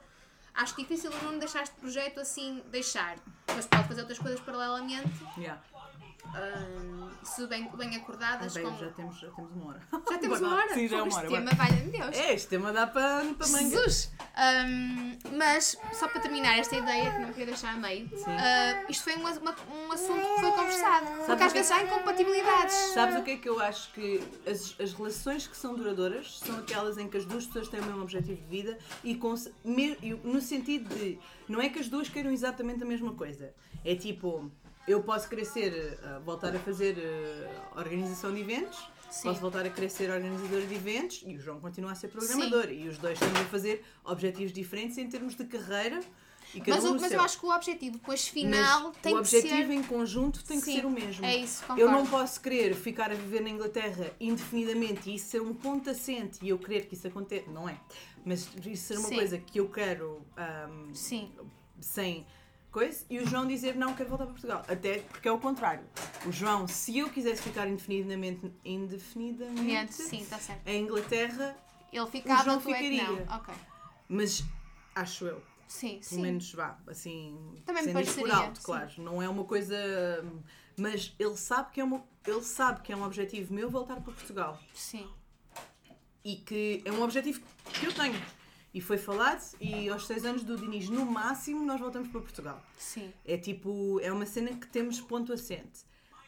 Acho difícil não deixar este projeto assim, deixar. Mas pode fazer outras coisas paralelamente, Yeah. Hum, se bem, bem acordadas. Ah, bem, com... já, temos, já temos uma hora. Já temos uma hora? Sim, já é uma hora. Este vai. tema, valha-me Deus. É, este tema dá para, para manga. Jesus! Hum, mas, só para terminar esta ideia, que não queria deixar a meio, ah, isto foi um, uma- um assunto que foi conversado. Porque o às que vezes há incompatibilidades. Sabes o que é que eu acho que as, as relações que são duradouras são aquelas em que as duas pessoas têm o mesmo objetivo de vida e, e no sentido de não é que as duas queiram exatamente a mesma coisa. É tipo, eu posso ser, ah, voltar a fazer ah, organização de eventos Sim. Posso voltar a querer ser organizadora de eventos e o João continua a ser programador. E os dois estamos a fazer objetivos diferentes em termos de carreira. E cada Mas, um o- mas seu. eu acho que o objetivo depois final Mas tem o que objetivo ser. em conjunto tem que Sim, ser o mesmo. é isso, Eu concordo. não posso querer ficar a viver na Inglaterra indefinidamente e isso ser um ponto assente e eu querer que isso aconteça. Não é. Mas isso ser uma Sim. coisa que eu quero ahm, Sim, sem coisa e o João dizer não, quero voltar para Portugal. Até porque é o contrário. O João, se eu quisesse ficar indefinidamente, indefinidamente sim, está certo. em Inglaterra, Ele ficava, João tu é ficaria. não. Mas acho eu. Sim, Pelo sim. menos vá, assim, Também me sendo isto por alto, sim. claro. Não é uma coisa. Mas ele sabe que é, uma, ele sabe que é um objetivo meu voltar para Portugal. Sim. E que é um objetivo que eu tenho. E foi falado, e aos seis anos do Diniz, no máximo, nós voltamos para Portugal. Sim. É tipo, é uma cena que temos ponto assente.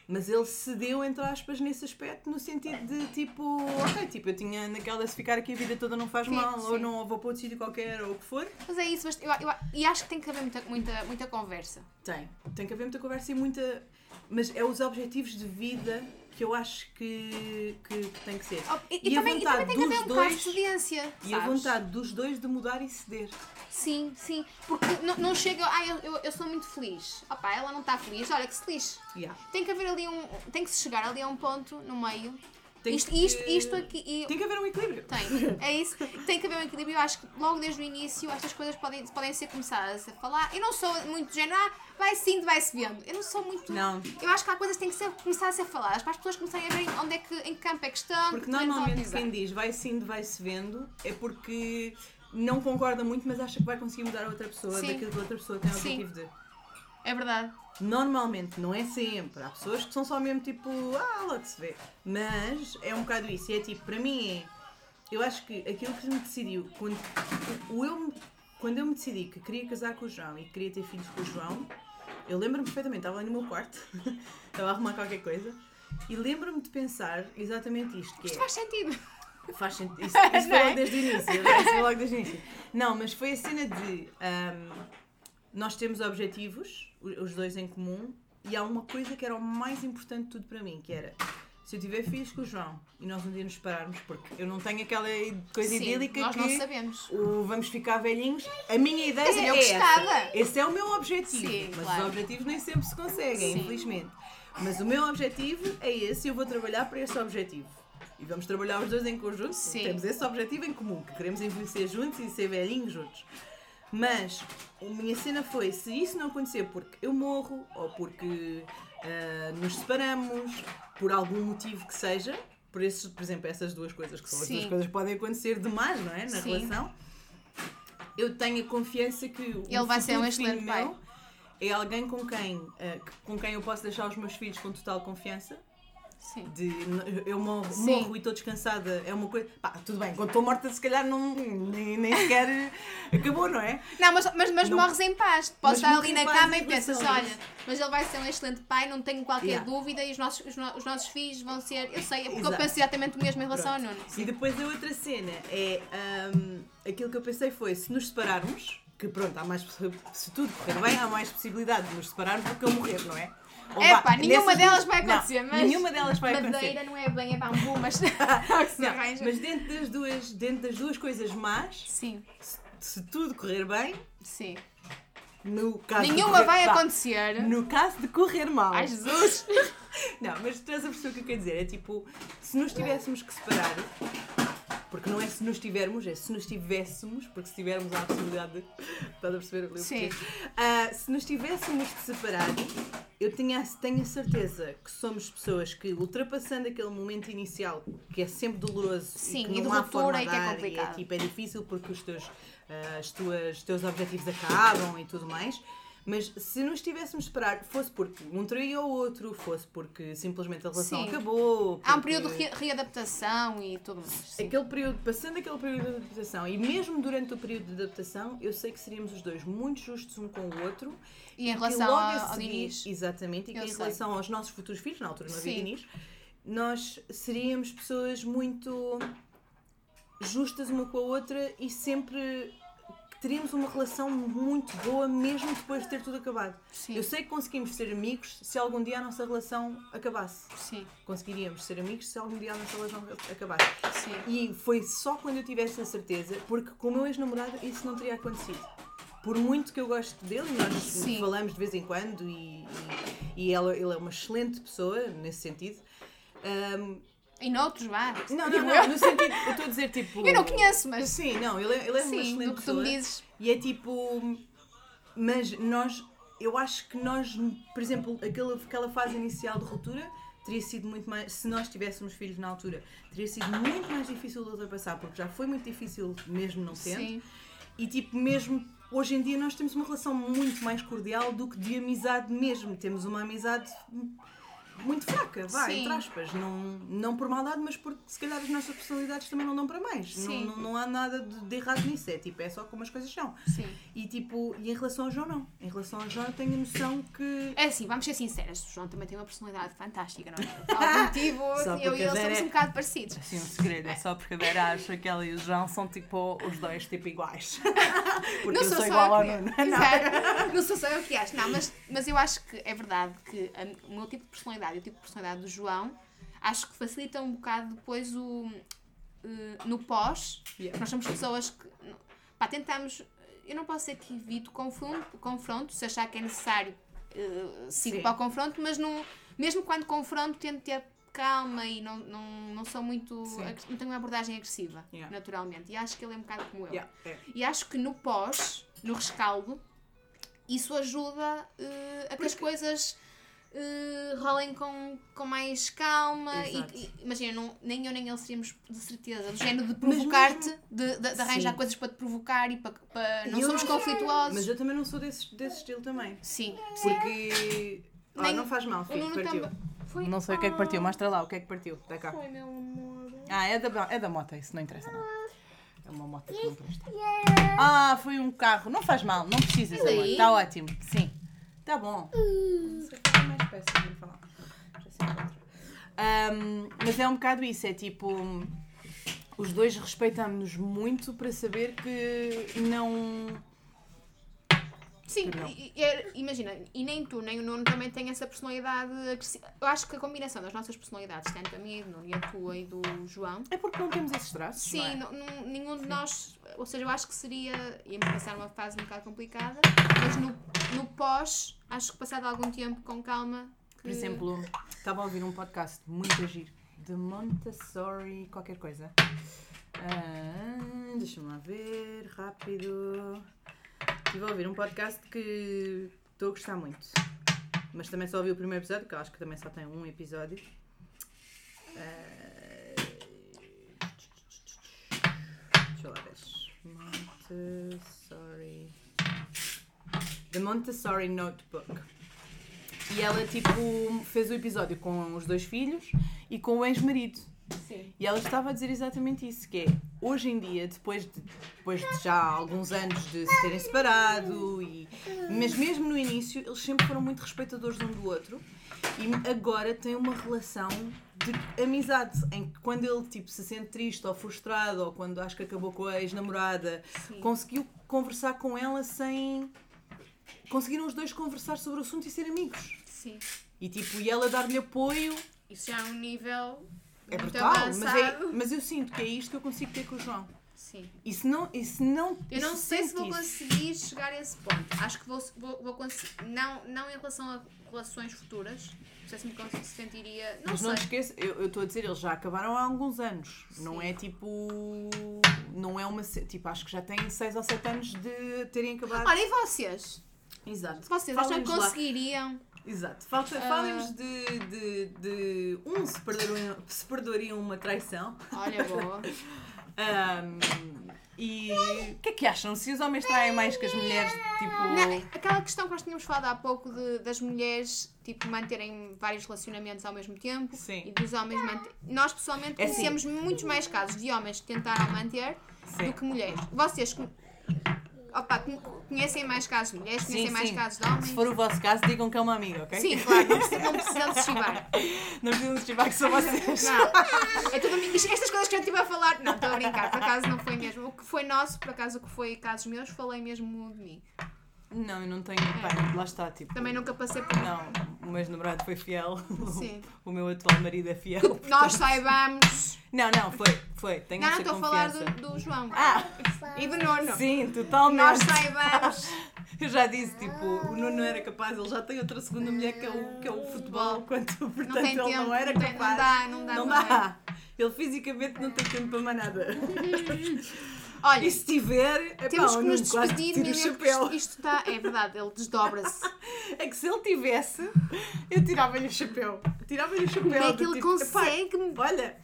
Mas ele cedeu, entre aspas, nesse aspecto, no sentido de tipo, ok, tipo, eu tinha naquela se ficar aqui a vida toda não faz Sim, mal, ou sim. não ou vou para outro sítio qualquer, ou o que for. Mas é isso, mas eu, eu- e acho que tem que haver muita, muita, muita conversa. Tem. Tem que haver muita conversa e muita. Mas é os objetivos de vida que eu acho que, que, que tem que ser. Oh, E, e a também, e também tem que haver um bocado de cedência. E a sabes? vontade dos dois de mudar e ceder. Sim, sim. Porque não, não chega. Ah, eu, eu, eu sou muito feliz. Opá, ela não está feliz. Olha que se lixe. Yeah. Tem que haver ali um. Tem que se chegar ali a um ponto no meio. Tem isto, que- isto, isto aqui. e- Tem que haver um equilíbrio. Tem, é isso. Tem que haver um equilíbrio. Eu acho que logo desde o início estas coisas podem, podem ser começadas a falar. Eu não sou muito género, ah, vai sim, vai-se vendo. Eu não sou muito. Não. Eu acho que há coisas que têm que ser, começar a ser faladas para as pessoas começarem a ver onde é que, em que campo é que estão. Porque que normalmente quem diz vai sim, vai-se vendo é porque não concorda muito, mas acha que vai conseguir mudar a outra pessoa Sim. daquilo que a outra pessoa tem o objetivo de. É verdade. Normalmente, não é sempre. Há pessoas que são só mesmo tipo, ah, logo se vê. Mas é um bocado isso. E é tipo, para mim é. Eu acho que aquilo que me decidiu, quando, o eu, quando eu me decidi que queria casar com o João e que queria ter filhos com o João, eu lembro-me perfeitamente, estava ali no meu quarto, estava a arrumar qualquer coisa, e lembro-me de pensar exatamente isto, que é. Isto faz sentido. Faz sentido. Isso, isso Não foi é? logo desde o início. Isso foi logo desde o início. Não, mas foi a cena de ahm, nós temos objetivos, os dois em comum, e há uma coisa que era o mais importante de tudo para mim, que era se eu tiver filhos com o João e nós um dia nos separarmos, porque eu não tenho aquela coisa Sim, idílica nós que não sabemos. o vamos ficar velhinhos. A minha ideia dizer, eu é gostava. essa. Esse é o meu objetivo. Sim, mas claro. os objetivos nem sempre se conseguem, Sim. infelizmente. Mas o meu objetivo é esse e eu vou trabalhar para esse objetivo. E vamos trabalhar os dois em conjunto. Sim. Temos esse objetivo em comum, que queremos envelhecer juntos e ser velhinhos juntos. Mas a minha cena foi, se isso não acontecer porque eu morro, ou porque ah, nos separamos, por algum motivo que seja, por, esses, por exemplo, essas duas coisas, que são as Sim. duas coisas que podem acontecer demais, não é? Na Sim. relação. Eu tenho a confiança que o Ele vai ser um excelente pai. É alguém com quem, que- com quem eu posso deixar os meus filhos com total confiança. Sim. De, eu morro, Sim. morro e estou descansada, é uma coisa. Pá, tudo bem, quando estou morta, se calhar não, nem, nem sequer acabou, não é? Não, mas, mas, mas Não. morres em paz. Podes estar ali na cama e pensas, olha, mas ele vai ser um excelente pai, não tenho qualquer Yeah. dúvida e os nossos, os, no- os nossos filhos vão ser. Eu sei, é porque eu Exato. penso exatamente o mesmo em relação Pronto. ao Nuno. E depois a outra cena é hum, aquilo que eu pensei foi se nos separarmos, que pronto, há mais se tudo correr bem, há mais possibilidade de nos separarmos do que eu morrer, não é? Epá, vá, nenhuma delas vai não, acontecer, mas Nenhuma delas vai acontecer. Madeira não é bem, é bambu, mas. é Não, mas dentro das duas, dentro das duas coisas más, Sim, se, se tudo correr bem, sim. no caso Nenhuma correr- vai acontecer. No caso de correr mal. Ai Jesus! Não, mas tu estás a perceber o que eu quero dizer? É tipo, se nos tivéssemos que separar, porque não é se nos tivermos, é se nos tivéssemos, porque se tivermos a possibilidade de. Estás a perceber Sim. Ah, se nos tivéssemos de separar, eu tinha, tenho a certeza que somos pessoas que, ultrapassando aquele momento inicial, que é sempre doloroso Sim, e que e não há forma e de que é dar, complicado. E é, tipo, é difícil porque os teus, as tuas, os teus objetivos acabam e tudo mais. Mas se nos tivéssemos de separar, fosse porque um traiu o outro, fosse porque simplesmente a relação Sim. acabou. Há um porque- período de re- readaptação e tudo mais. Sim. Aquele período, passando aquele período de adaptação e mesmo durante o período de adaptação, eu sei que seríamos os dois muito justos um com o outro. E em que relação logo ao, a ao seguir- Diniz. Exatamente, e que em sei. relação aos nossos futuros filhos, na altura não havia Sim. Diniz, nós seríamos pessoas muito justas uma com a outra e sempre teríamos uma relação muito boa mesmo depois de ter tudo acabado. Sim. Eu sei que conseguimos ser amigos se algum dia a nossa relação acabasse. Sim, Conseguiríamos ser amigos se algum dia a nossa relação acabasse. sim. E foi só quando eu tivesse a certeza, porque com o meu ex-namorado isso não teria acontecido. Por muito que eu goste dele, nós Sim. falamos de vez em quando e, e, e ela, ele é uma excelente pessoa nesse sentido. Ahm, E noutros, vá. não, não, eu. não, no sentido, eu estou a dizer tipo. Eu não conheço, mas. Sim, não, ele é, ele é uma Sim, excelente do que tu me dizes. E é tipo. Mas nós. Eu acho que nós, por exemplo, aquela, aquela fase inicial de ruptura teria sido muito mais. Se nós tivéssemos filhos na altura, teria sido muito mais difícil de ultrapassar, porque já foi muito difícil, mesmo não tendo. Sim. E tipo, mesmo hoje em dia nós temos uma relação muito mais cordial do que de amizade mesmo. Temos uma amizade muito fraca, vá, Sim. entre aspas. Não, não por maldade, mas porque se calhar as nossas personalidades também não dão para mais. Não, Sim. não, não há nada de, de errado nisso. É tipo, é só como as coisas são. Sim. E tipo, e em relação ao João não. Em relação ao João eu tenho a noção que. É assim, vamos ser sinceras, o João também tem uma personalidade fantástica, não é? Por algum motivo, eu e ele somos é- um bocado parecidos. Sim, um segredo. É só porque a Vera acha que ela e o João são tipo os dois tipo iguais. Porque não eu sou igual ao. Nuno. Não. Exato. Não sou só eu que acho. Não, mas, mas eu acho que é verdade que a- o meu tipo de personalidade e o tipo de personalidade do João acho que facilita um bocado depois o. eh, no pós, Yeah. nós somos pessoas que. Pá, tentamos. Eu não posso ser que evito confronto, confronto se achar que é necessário, eh, sigo Sim. para o confronto, mas não, mesmo quando confronto, tento ter calma e não, não, não sou muito. Não tenho uma abordagem agressiva, Yeah. naturalmente. E acho que ele é um bocado como eu. Yeah, é. E acho que no pós, no rescaldo, isso ajuda eh, a que as coisas eh, rolem com, com mais calma. E, e- imagina, não, nem eu nem ele seríamos de certeza do género de provocar-te, de, de, de arranjar Sim. coisas para te provocar e para. para não eu somos não- conflituosos. Mas eu também não sou desse, desse estilo também. Sim. Porque. Ah, Nem- não faz mal, O filho, partiu. Foi... Não sei o que é que partiu, mostra lá o que é que partiu. Dá cá. Foi, meu amor. Ah, é da, é da moto, isso não interessa nada. É uma moto que não presta. Ah, foi um carro. Não faz mal, não precisas, amor. Está ótimo. Sim. Está bom. Não sei qual é mais para falar. Já sei quatro. Ahm, mas é um bocado isso, é tipo. Os dois respeitamos-nos muito para saber que não. Sim, e- e- é- imagina, e nem tu nem o Nuno também têm essa personalidade agressiva. Eu acho que a combinação das nossas personalidades, tanto a minha e do Nuno e a tua e do João, É porque não temos esses traços. sim, não é? não- não- nenhum de nós, ou seja, eu acho que seria, íamos passar uma fase um bocado complicada, mas no, no pós, acho que passado algum tempo com calma. que- Por exemplo, estava a ouvir um podcast muito a giro de Montessori, qualquer coisa. Ah, Deixa-me lá ver, rápido. Estive a ouvir um podcast que estou a gostar muito. Mas também só ouvi o primeiro episódio, que eu acho que também só tem um episódio. Ah, Deixa eu lá ver. Montessori. The Montessori Notebook. E ela, tipo, fez o episódio com os dois filhos e com o ex-marido. Sim. E ela estava a dizer exatamente isso, que é, hoje em dia, depois de, depois de já alguns anos de se terem separado, e, mas mesmo no início, eles sempre foram muito respeitadores um do outro, e agora têm uma relação de amizade, em que quando ele, tipo, se sente triste ou frustrado, ou quando acho que acabou com a ex-namorada, conseguiu conversar com ela sem... Conseguiram os dois conversar sobre o assunto e ser amigos. Sim. E tipo, e ela dar-lhe apoio Isso já é um nível é muito brutal, mas, é, mas eu sinto que é isto que eu consigo ter com o João. Sim. E se não, e se não, Eu não se sei se vou isso- conseguir chegar a esse ponto. Acho que vou, vou, vou conseguir. Não, não em relação a relações futuras. Não sei se me cons- sentiria. Não Mas sei. não te esqueça, eu estou a dizer, eles já acabaram há alguns anos. Não Sim. é tipo. Não é uma. Tipo, acho que já têm 6 ou 7 anos de terem acabado. Olha, e vocês? Exato. Vocês acham que lá. conseguiriam? Exato. Falta, Ah. Falem-nos de, de, de. Um, se perderiam, se perdoariam uma traição. Olha, boa. Ahm, e o que é que acham? Se os homens traem mais que as mulheres, tipo. Não, aquela questão que nós tínhamos falado há pouco de- das mulheres tipo, manterem vários relacionamentos ao mesmo tempo Sim. e dos homens manter... Nós pessoalmente É assim. conhecemos muitos mais casos de homens que tentaram manter Sim. do que mulheres. Vocês, opa, con- conhecem mais casos de mulheres, conhecem mais casos de homens. Se for o vosso caso, digam que é uma amiga, ok? Sim, claro, não precisam, não precisam de chivar. Não precisam de estivar que são vocês. Não, é tudo. Estas coisas que eu estive a falar, não, estou a brincar, por acaso não foi mesmo. O que foi nosso, por acaso o que foi casos meus, falei mesmo de mim. Não, eu não tenho. Pá, lá está, tipo. Também nunca passei por. Não, o meu ex-namorado foi fiel. Sim. O meu atual marido é fiel. Que nós saibamos. Não, não, foi, foi. Tenho Não, não estou a falar do, do João. Ah, E do Nuno. sim, totalmente. Nós saibamos. Eu já disse, tipo, o Nuno não era capaz, ele já tem outra segunda mulher que é o, que é o futebol, quanto, portanto tem ele tempo, não era não tem- não capaz. dá, não dá Não dá. Ele fisicamente não tem tempo para mais nada. Olha, E se tiver, epá, temos o que nos despedir, tira o chapéu. isto, está. É verdade, ele desdobra-se. É que se ele tivesse, eu tirava-lhe o chapéu. Tirava-lhe o chapéu. Como é que ele tipo, epá, consegue? Olha,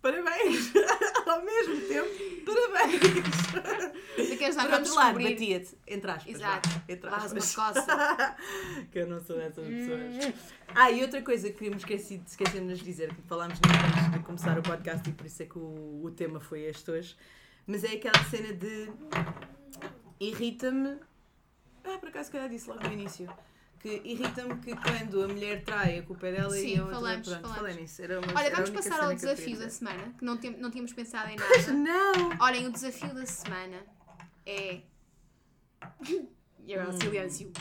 parabéns. Ao mesmo tempo, parabéns. Daqueles lá vamos descobrir. batia-te. Entre aspas. Exato. vá, Entre Faz uma aspas. coça. que eu não sou dessas pessoas. Ah, e outra coisa que me esqueci, de dizer, que falámos antes de começar o podcast e por isso é que o, o tema foi este hoje, mas é aquela cena de irrita-me. Ah, por acaso, se calhar disse logo no início. Que irrita-me que quando a mulher trai, a culpa é dela Sim, e a outra. falamos, pronto, falamos. falei nisso. Era uma, Olha, vamos passar ao desafio da semana, que não, tem- não tínhamos pensado em nada. Não! Olhem, o desafio da semana é. E agora silêncio.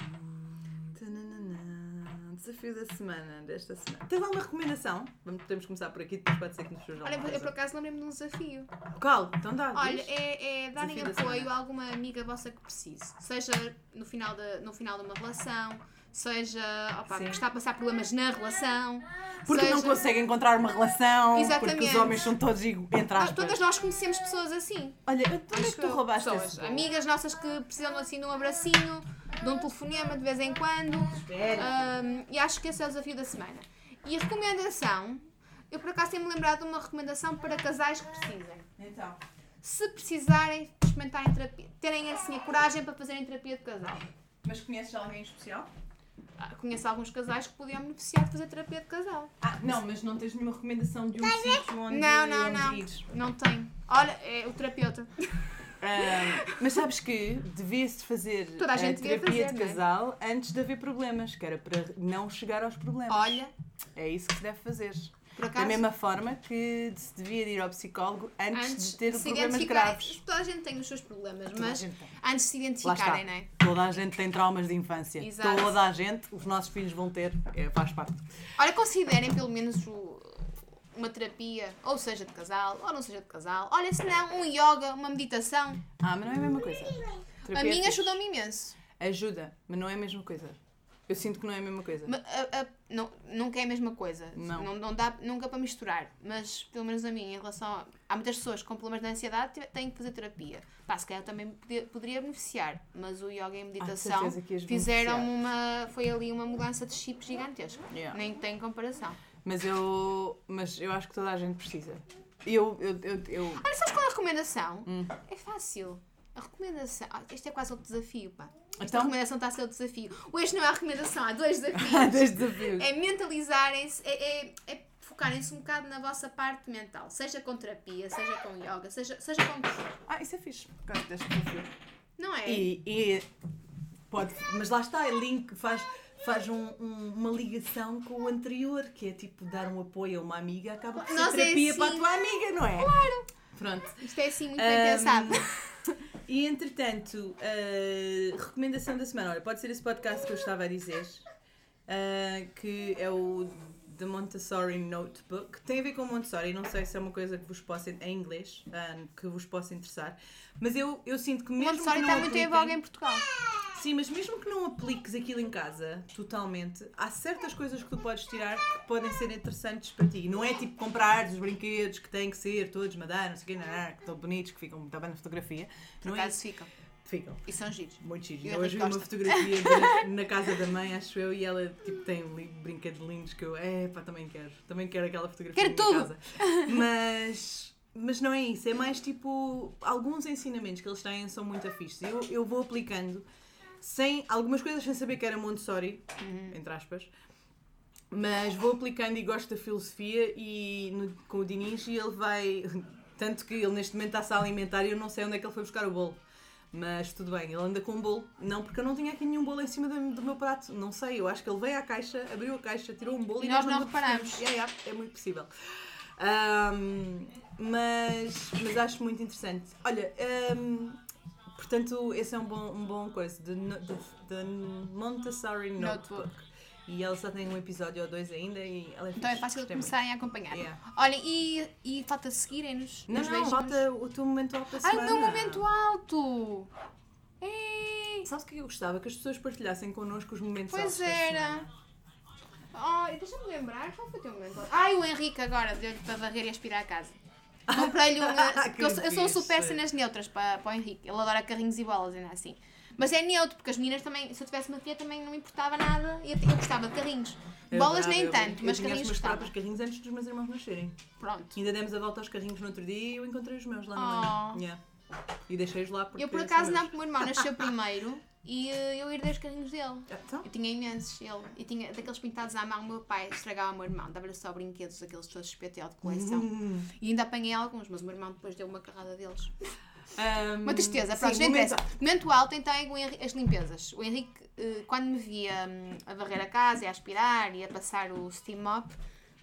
Desafio da semana, desta semana. Tens alguma recomendação? Vamos, podemos começar por aqui, depois pode ser que nos surja Olha, alguma eu por coisa. acaso lembrei-me de um desafio. Qual? Então dá, Olha, diz. é, é darem Desafio da apoio semana. a alguma amiga vossa que precise. Seja no final de, no final de uma relação, seja opa, Sim. que está a passar problemas na relação. Porque não seja- consegue encontrar uma relação, porque Exatamente. os homens são todos igu- entre Ah, aspas. Todas nós conhecemos pessoas assim. Olha, onde é que Acho tu eu. roubaste pessoas, esse bolo? amigas nossas que precisam assim de um abracinho, de um telefonema de vez em quando. Um, e acho que esse é o desafio da semana. E a recomendação, eu por acaso tenho-me lembrado de uma recomendação para casais que precisem. Então. Se precisarem de experimentarem terapia, terem assim a coragem para fazerem terapia de casal. Mas conheces alguém especial? Ah, Conheço alguns casais que podiam beneficiar de fazer terapia de casal. Ah, não, mas não tens nenhuma recomendação de um sítio onde, Não, não, onde não. ires. Não tenho. Olha, é o terapeuta. Mas sabes que devia-se fazer Toda a gente devia terapia fazer, de é? casal antes de haver problemas, que era para não chegar aos problemas. Olha, É isso que se deve fazer. Da mesma forma que se devia ir ao psicólogo antes, Antes de ter problemas graves. Toda a gente tem os seus problemas, Toda mas antes de se identificarem, não é? Toda a gente tem traumas de infância. Exato. Toda a gente, os nossos filhos vão ter, é, faz parte. Olha, considerem pelo menos o- uma terapia, ou seja de casal, ou não seja de casal. Olha, se não, um yoga, uma meditação. Ah, mas não é a mesma coisa. A Terapia é minha ajudou-me imenso. Ajuda, mas não é a mesma coisa. Eu sinto que não é a mesma coisa. Ma- a- a- não, nunca é a mesma coisa. Não. não. dá nunca para misturar. Mas, pelo menos a mim, em relação a... Há muitas pessoas com problemas de ansiedade têm que fazer terapia. Pá, se calhar também podia- poderia beneficiar. Mas o yoga e a meditação certeza que ias fizeram uma... Foi ali uma mudança de chip gigantesca. Yeah. Nem tem comparação. Mas eu, mas eu acho que toda a gente precisa. Eu, eu, eu, eu Olha, sabes qual é a recomendação? Hum. É fácil. A recomendação... Ah, este é quase outro desafio, pá. Esta Então? recomendação está a ser o desafio. Hoje não é a recomendação, há dois há desafios. dois desafios. é mentalizarem-se, é, é, é focarem-se um bocado na vossa parte mental. Seja com terapia, seja com yoga, seja, seja com o que for. Ah, isso é fixe, por causa deste desafio. Não é? E, e pode, mas lá está, é link, faz, faz um- um- uma ligação com o anterior, que é tipo dar um apoio a uma amiga, acaba por ser é terapia assim. para a tua amiga, não é? Claro! Pronto. Isto é assim muito bem Ahm, pensado. E entretanto, a recomendação da semana, olha, pode ser esse podcast que eu estava a dizer, ah, que é o The Montessori Notebook. Tem a ver com Montessori, não sei se é uma coisa que vos possa, em inglês, ah, que vos possa interessar, mas eu, eu sinto que mesmo Montessori que não está muito em voga em Portugal. Sim, mas mesmo que não apliques aquilo em casa totalmente, há certas coisas que tu podes tirar que podem ser interessantes para ti. Não é tipo comprar os brinquedos que têm que ser todos madeira, não sei o quê, não, não, que estão bonitos, que ficam muito bem na fotografia. Por Não é acaso ficam. Ficam. E são giros. Muito giro. O Eu hoje vi uma fotografia de- na casa da mãe, acho eu, e ela tipo, tem li- brinquedos lindos que eu, é pá, também quero. Também quero aquela fotografia Quero tudo. casa. Mas, mas não é isso, é mais tipo, alguns ensinamentos que eles têm são muito afixos. Eu, eu vou aplicando sem, algumas coisas sem saber que era Montessori, Uhum. entre aspas, mas vou aplicando e gosto da filosofia e no- com o Dinis e ele vai, tanto que ele neste momento está-se a alimentar e eu não sei onde é que ele foi buscar o bolo. Mas tudo bem, ele anda com um bolo. Não, porque eu não tinha aqui nenhum bolo em cima do, do meu prato. Não sei, eu acho que ele veio à caixa, abriu a caixa, tirou um bolo E e, nós não percebemos. Yeah, yeah, é muito possível. Ahm, mas, mas acho muito interessante. Olha, ahm, portanto, esse é um bom, um bom coisa. The, the, the Montessori Notebook. Notebook. E ela só tem um episódio ou dois ainda e ela é Então é fácil de começarem a acompanhar. Yeah. Olhem, e, e falta seguirem-nos. Não, nos não, falta o teu momento alto da Ai, o semana. meu momento alto! Ei, Sabes o que é que eu gostava? Que as pessoas partilhassem connosco os momentos Pois altos da era. semana. Ai, deixa-me lembrar, qual foi o teu momento alto? Ai, o Henrique agora deu-lhe para varrer e aspirar a casa. Comprei-lhe um. Que porque eu, sou- eu sou super cenas neutras para, para o Henrique. Ele adora carrinhos e bolas, ainda assim. Mas é neutro, porque as meninas também, se eu tivesse uma filha, também não me importava nada. Eu, eu gostava de carrinhos. Eu Bolas adorava, nem eu- tanto, eu mas carrinhos gostava. próprios carrinhos antes dos meus irmãos nascerem. Pronto. Ainda demos a volta aos carrinhos no outro dia e eu encontrei os meus lá no Oh. meio. Yeah. E deixei-os lá porque Eu por acaso não, porque o meu irmão nasceu primeiro e eh, eu herdei os carrinhos dele. Então, Eu tinha imensos, ele. E tinha daqueles pintados à mão, o meu pai estragava o meu irmão, dava-lhe só brinquedos, aqueles todos PTL de coleção. Hum. E ainda apanhei alguns, mas o meu irmão depois deu uma carrada deles. Um, Uma tristeza, pronto, não momento- interessa. Momento alto então é as limpezas. O Henrique, eh, quando me via hum, a varrer a casa, e a aspirar e a passar o steam mop,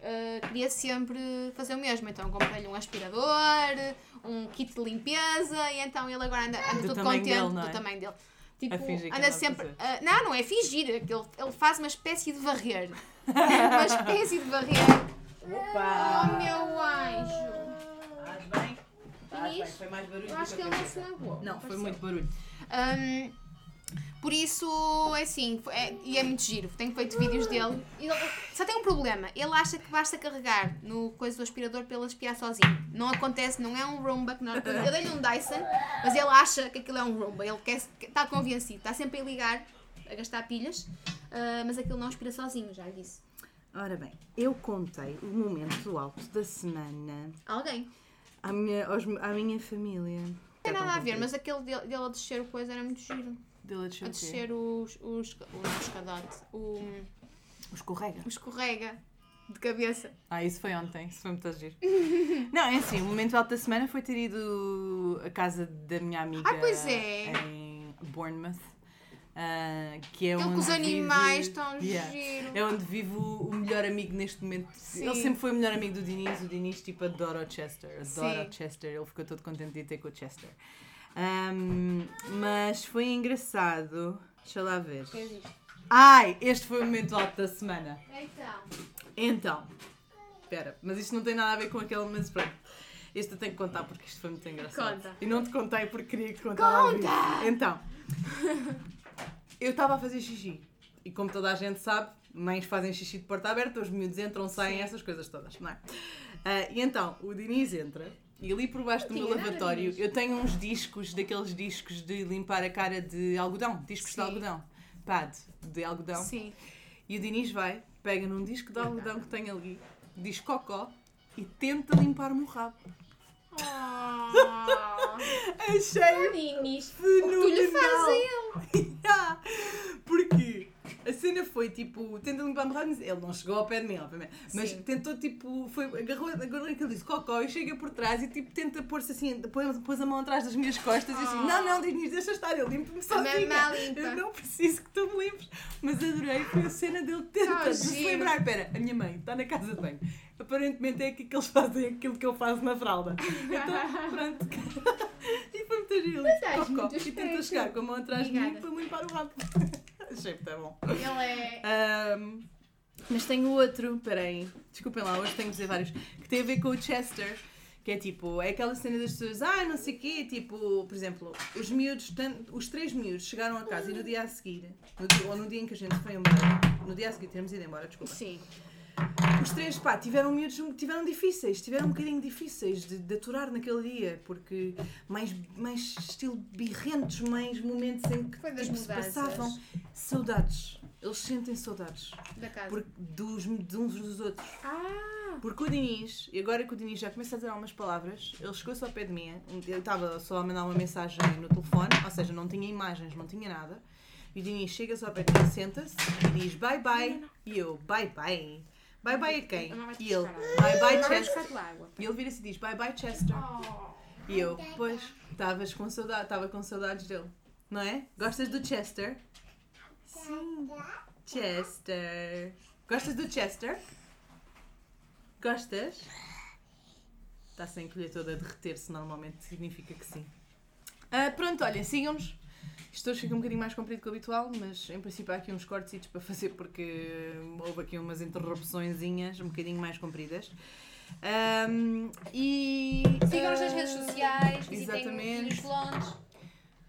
eh, queria sempre fazer o mesmo. Então comprei-lhe um aspirador, um kit de limpeza e então ele agora anda, anda Do todo tamanho contente dele, é? do tamanho dele. Tipo, A fingir que anda sempre. ah, não, não é fingir, é que ele, ele faz uma espécie de varrer. uma espécie de varrer. Opa! Oh meu anjo! Estás bem? Estás bem? Foi mais barulho Eu acho que que eu ele não se magoou. Não, foi muito barulho. Hum, por isso, é assim, é, e é muito giro. Tenho feito vídeos dele. Ele- só tem um problema. Ele acha que basta carregar no coisa do aspirador para ele aspirar sozinho. Não acontece, não é um Roomba. Que não, eu dei-lhe um Dyson, mas ele acha que aquilo é um Roomba. Ele quer, está convencido, está sempre a ligar, a gastar pilhas, ah, mas aquilo não aspira sozinho, já lhe disse. Ora bem, eu contei o momento alto da semana Alguém. à minha, aos- à minha família. Não tem nada a ver, mas aquele dele, dele a descer o coisa era muito giro. Dele a descer A descer os, os, o escadote, o, O escorrega. o escorrega de cabeça. Ah, isso foi ontem, isso foi muito giro. Não, é assim, o momento alto da semana foi ter ido à casa da minha amiga Ah, pois é. em Bournemouth. ah, que é onde os vive- animais tão Yeah. giro. É onde vive o o melhor amigo neste momento. Sim. Ele sempre foi o melhor amigo do Diniz. O Diniz, tipo, adora o Chester. Adora Sim. o Chester. Ele ficou todo contente de ir ter com o Chester. Ahm, mas foi engraçado. Deixa lá ver. Ai, este foi o momento alto da semana. Então. Então, espera, mas isto não tem nada a ver com aquele, mas pronto. Este eu tenho que contar porque isto foi muito engraçado. Conta. E não te contei porque queria que te contasse. Conta! Então, eu estava a fazer xixi. E como toda a gente sabe, mães fazem xixi de porta aberta, os miúdos entram, saem, Sim. essas coisas todas, não é? Ah, e então, o Diniz entra e ali por baixo do meu lavatório eu tenho uns discos, daqueles discos de limpar a cara de algodão, discos de Sim. algodão, pad de algodão. Sim. E o Diniz vai, pega num disco de algodão que tem ali, diz cocó e tenta limpar-me o rabo. Oh, Achei Ninis. O que tu lhe fazes a ele? Yeah. Porque a cena foi tipo, tenta limpar-me o rabo, mas ele não chegou ao pé de mim, obviamente. Mas Sim. tentou tipo, foi, agarrou, agarrou aquilo disse cocó e chega por trás e tipo tenta pôr-se assim, pôs, pôs a mão atrás das minhas costas e assim, Oh. não, não, Diniz, deixa estar, eu limpo-me sozinha. Eu não preciso que tu me limpes. Mas adorei, foi a cena dele tenta Oh, se lembrar. Espera, a minha mãe está na casa de banho. Aparentemente é aqui que eles fazem aquilo que eu faço na fralda. Então, pronto. e foi muito giro. Mas és Cocó. muito E tenta chegar com a mão atrás de mim para me limpar o rabo. Achei muito bom. Ele é. Ahm, mas tenho outro, peraí, desculpem lá, hoje tenho que dizer vários, que tem a ver com o Chester, que é tipo, é aquela cena das pessoas, ah, não sei o quê, tipo, por exemplo, os miúdos, os três miúdos chegaram a casa e no dia a seguir, no dia- ou no dia em que a gente foi embora, no dia a seguir termos ido embora, desculpa, Sim. Os três, pá, tiveram miúdos, tiveram difíceis, tiveram um bocadinho difíceis de, de aturar naquele dia, porque mais, mais estilo birrentos, mais momentos em que Foi das tipo, se passavam saudades. Eles sentem saudades Da casa. porque, dos, de uns dos outros. Ah! Porque o Diniz, e agora que o Diniz já começa a dizer algumas palavras, ele chegou-se ao pé de mim, ele estava só a mandar uma mensagem no telefone, ou seja, não tinha imagens, não tinha nada. E o Diniz chega-se ao pé de mim, senta-se e diz bye bye. E eu, bye bye. Bye bye a quem? E ele, bye bye Chester. E ele vira-se e diz bye bye Chester. Oh. E eu, pois, estavas com saudade, estava com saudades dele. Não é? Gostas do Chester? Sim. Chester. Gostas do Chester? Gostas? Está sem colher toda a derreter-se, normalmente significa que sim. Ah, pronto, olhem, sigam-nos. Isto hoje fica um bocadinho mais comprido que o habitual, mas em princípio há aqui uns cortes para fazer porque houve aqui umas interrupçõezinhas um bocadinho mais compridas. Ahm, e. Sigam-nos nas ah, redes sociais, visitem os clones.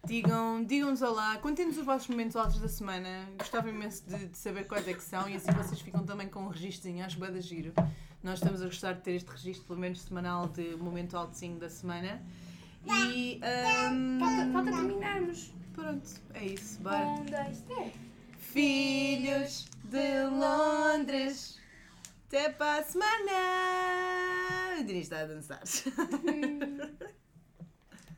Digam, digam-nos olá, contem-nos os vossos momentos altos da semana. Gostava imenso de, de saber quais é que são e assim vocês ficam também com um registrozinho, acho bem da giro. Nós estamos a gostar de ter este registro, pelo menos semanal, de momento altozinho da semana. E. ahm, Falta, falta terminarmos. Pronto, é isso, bora. Um, dois, três. Filhos de Londres, até para a semana! O Dini está a dançar.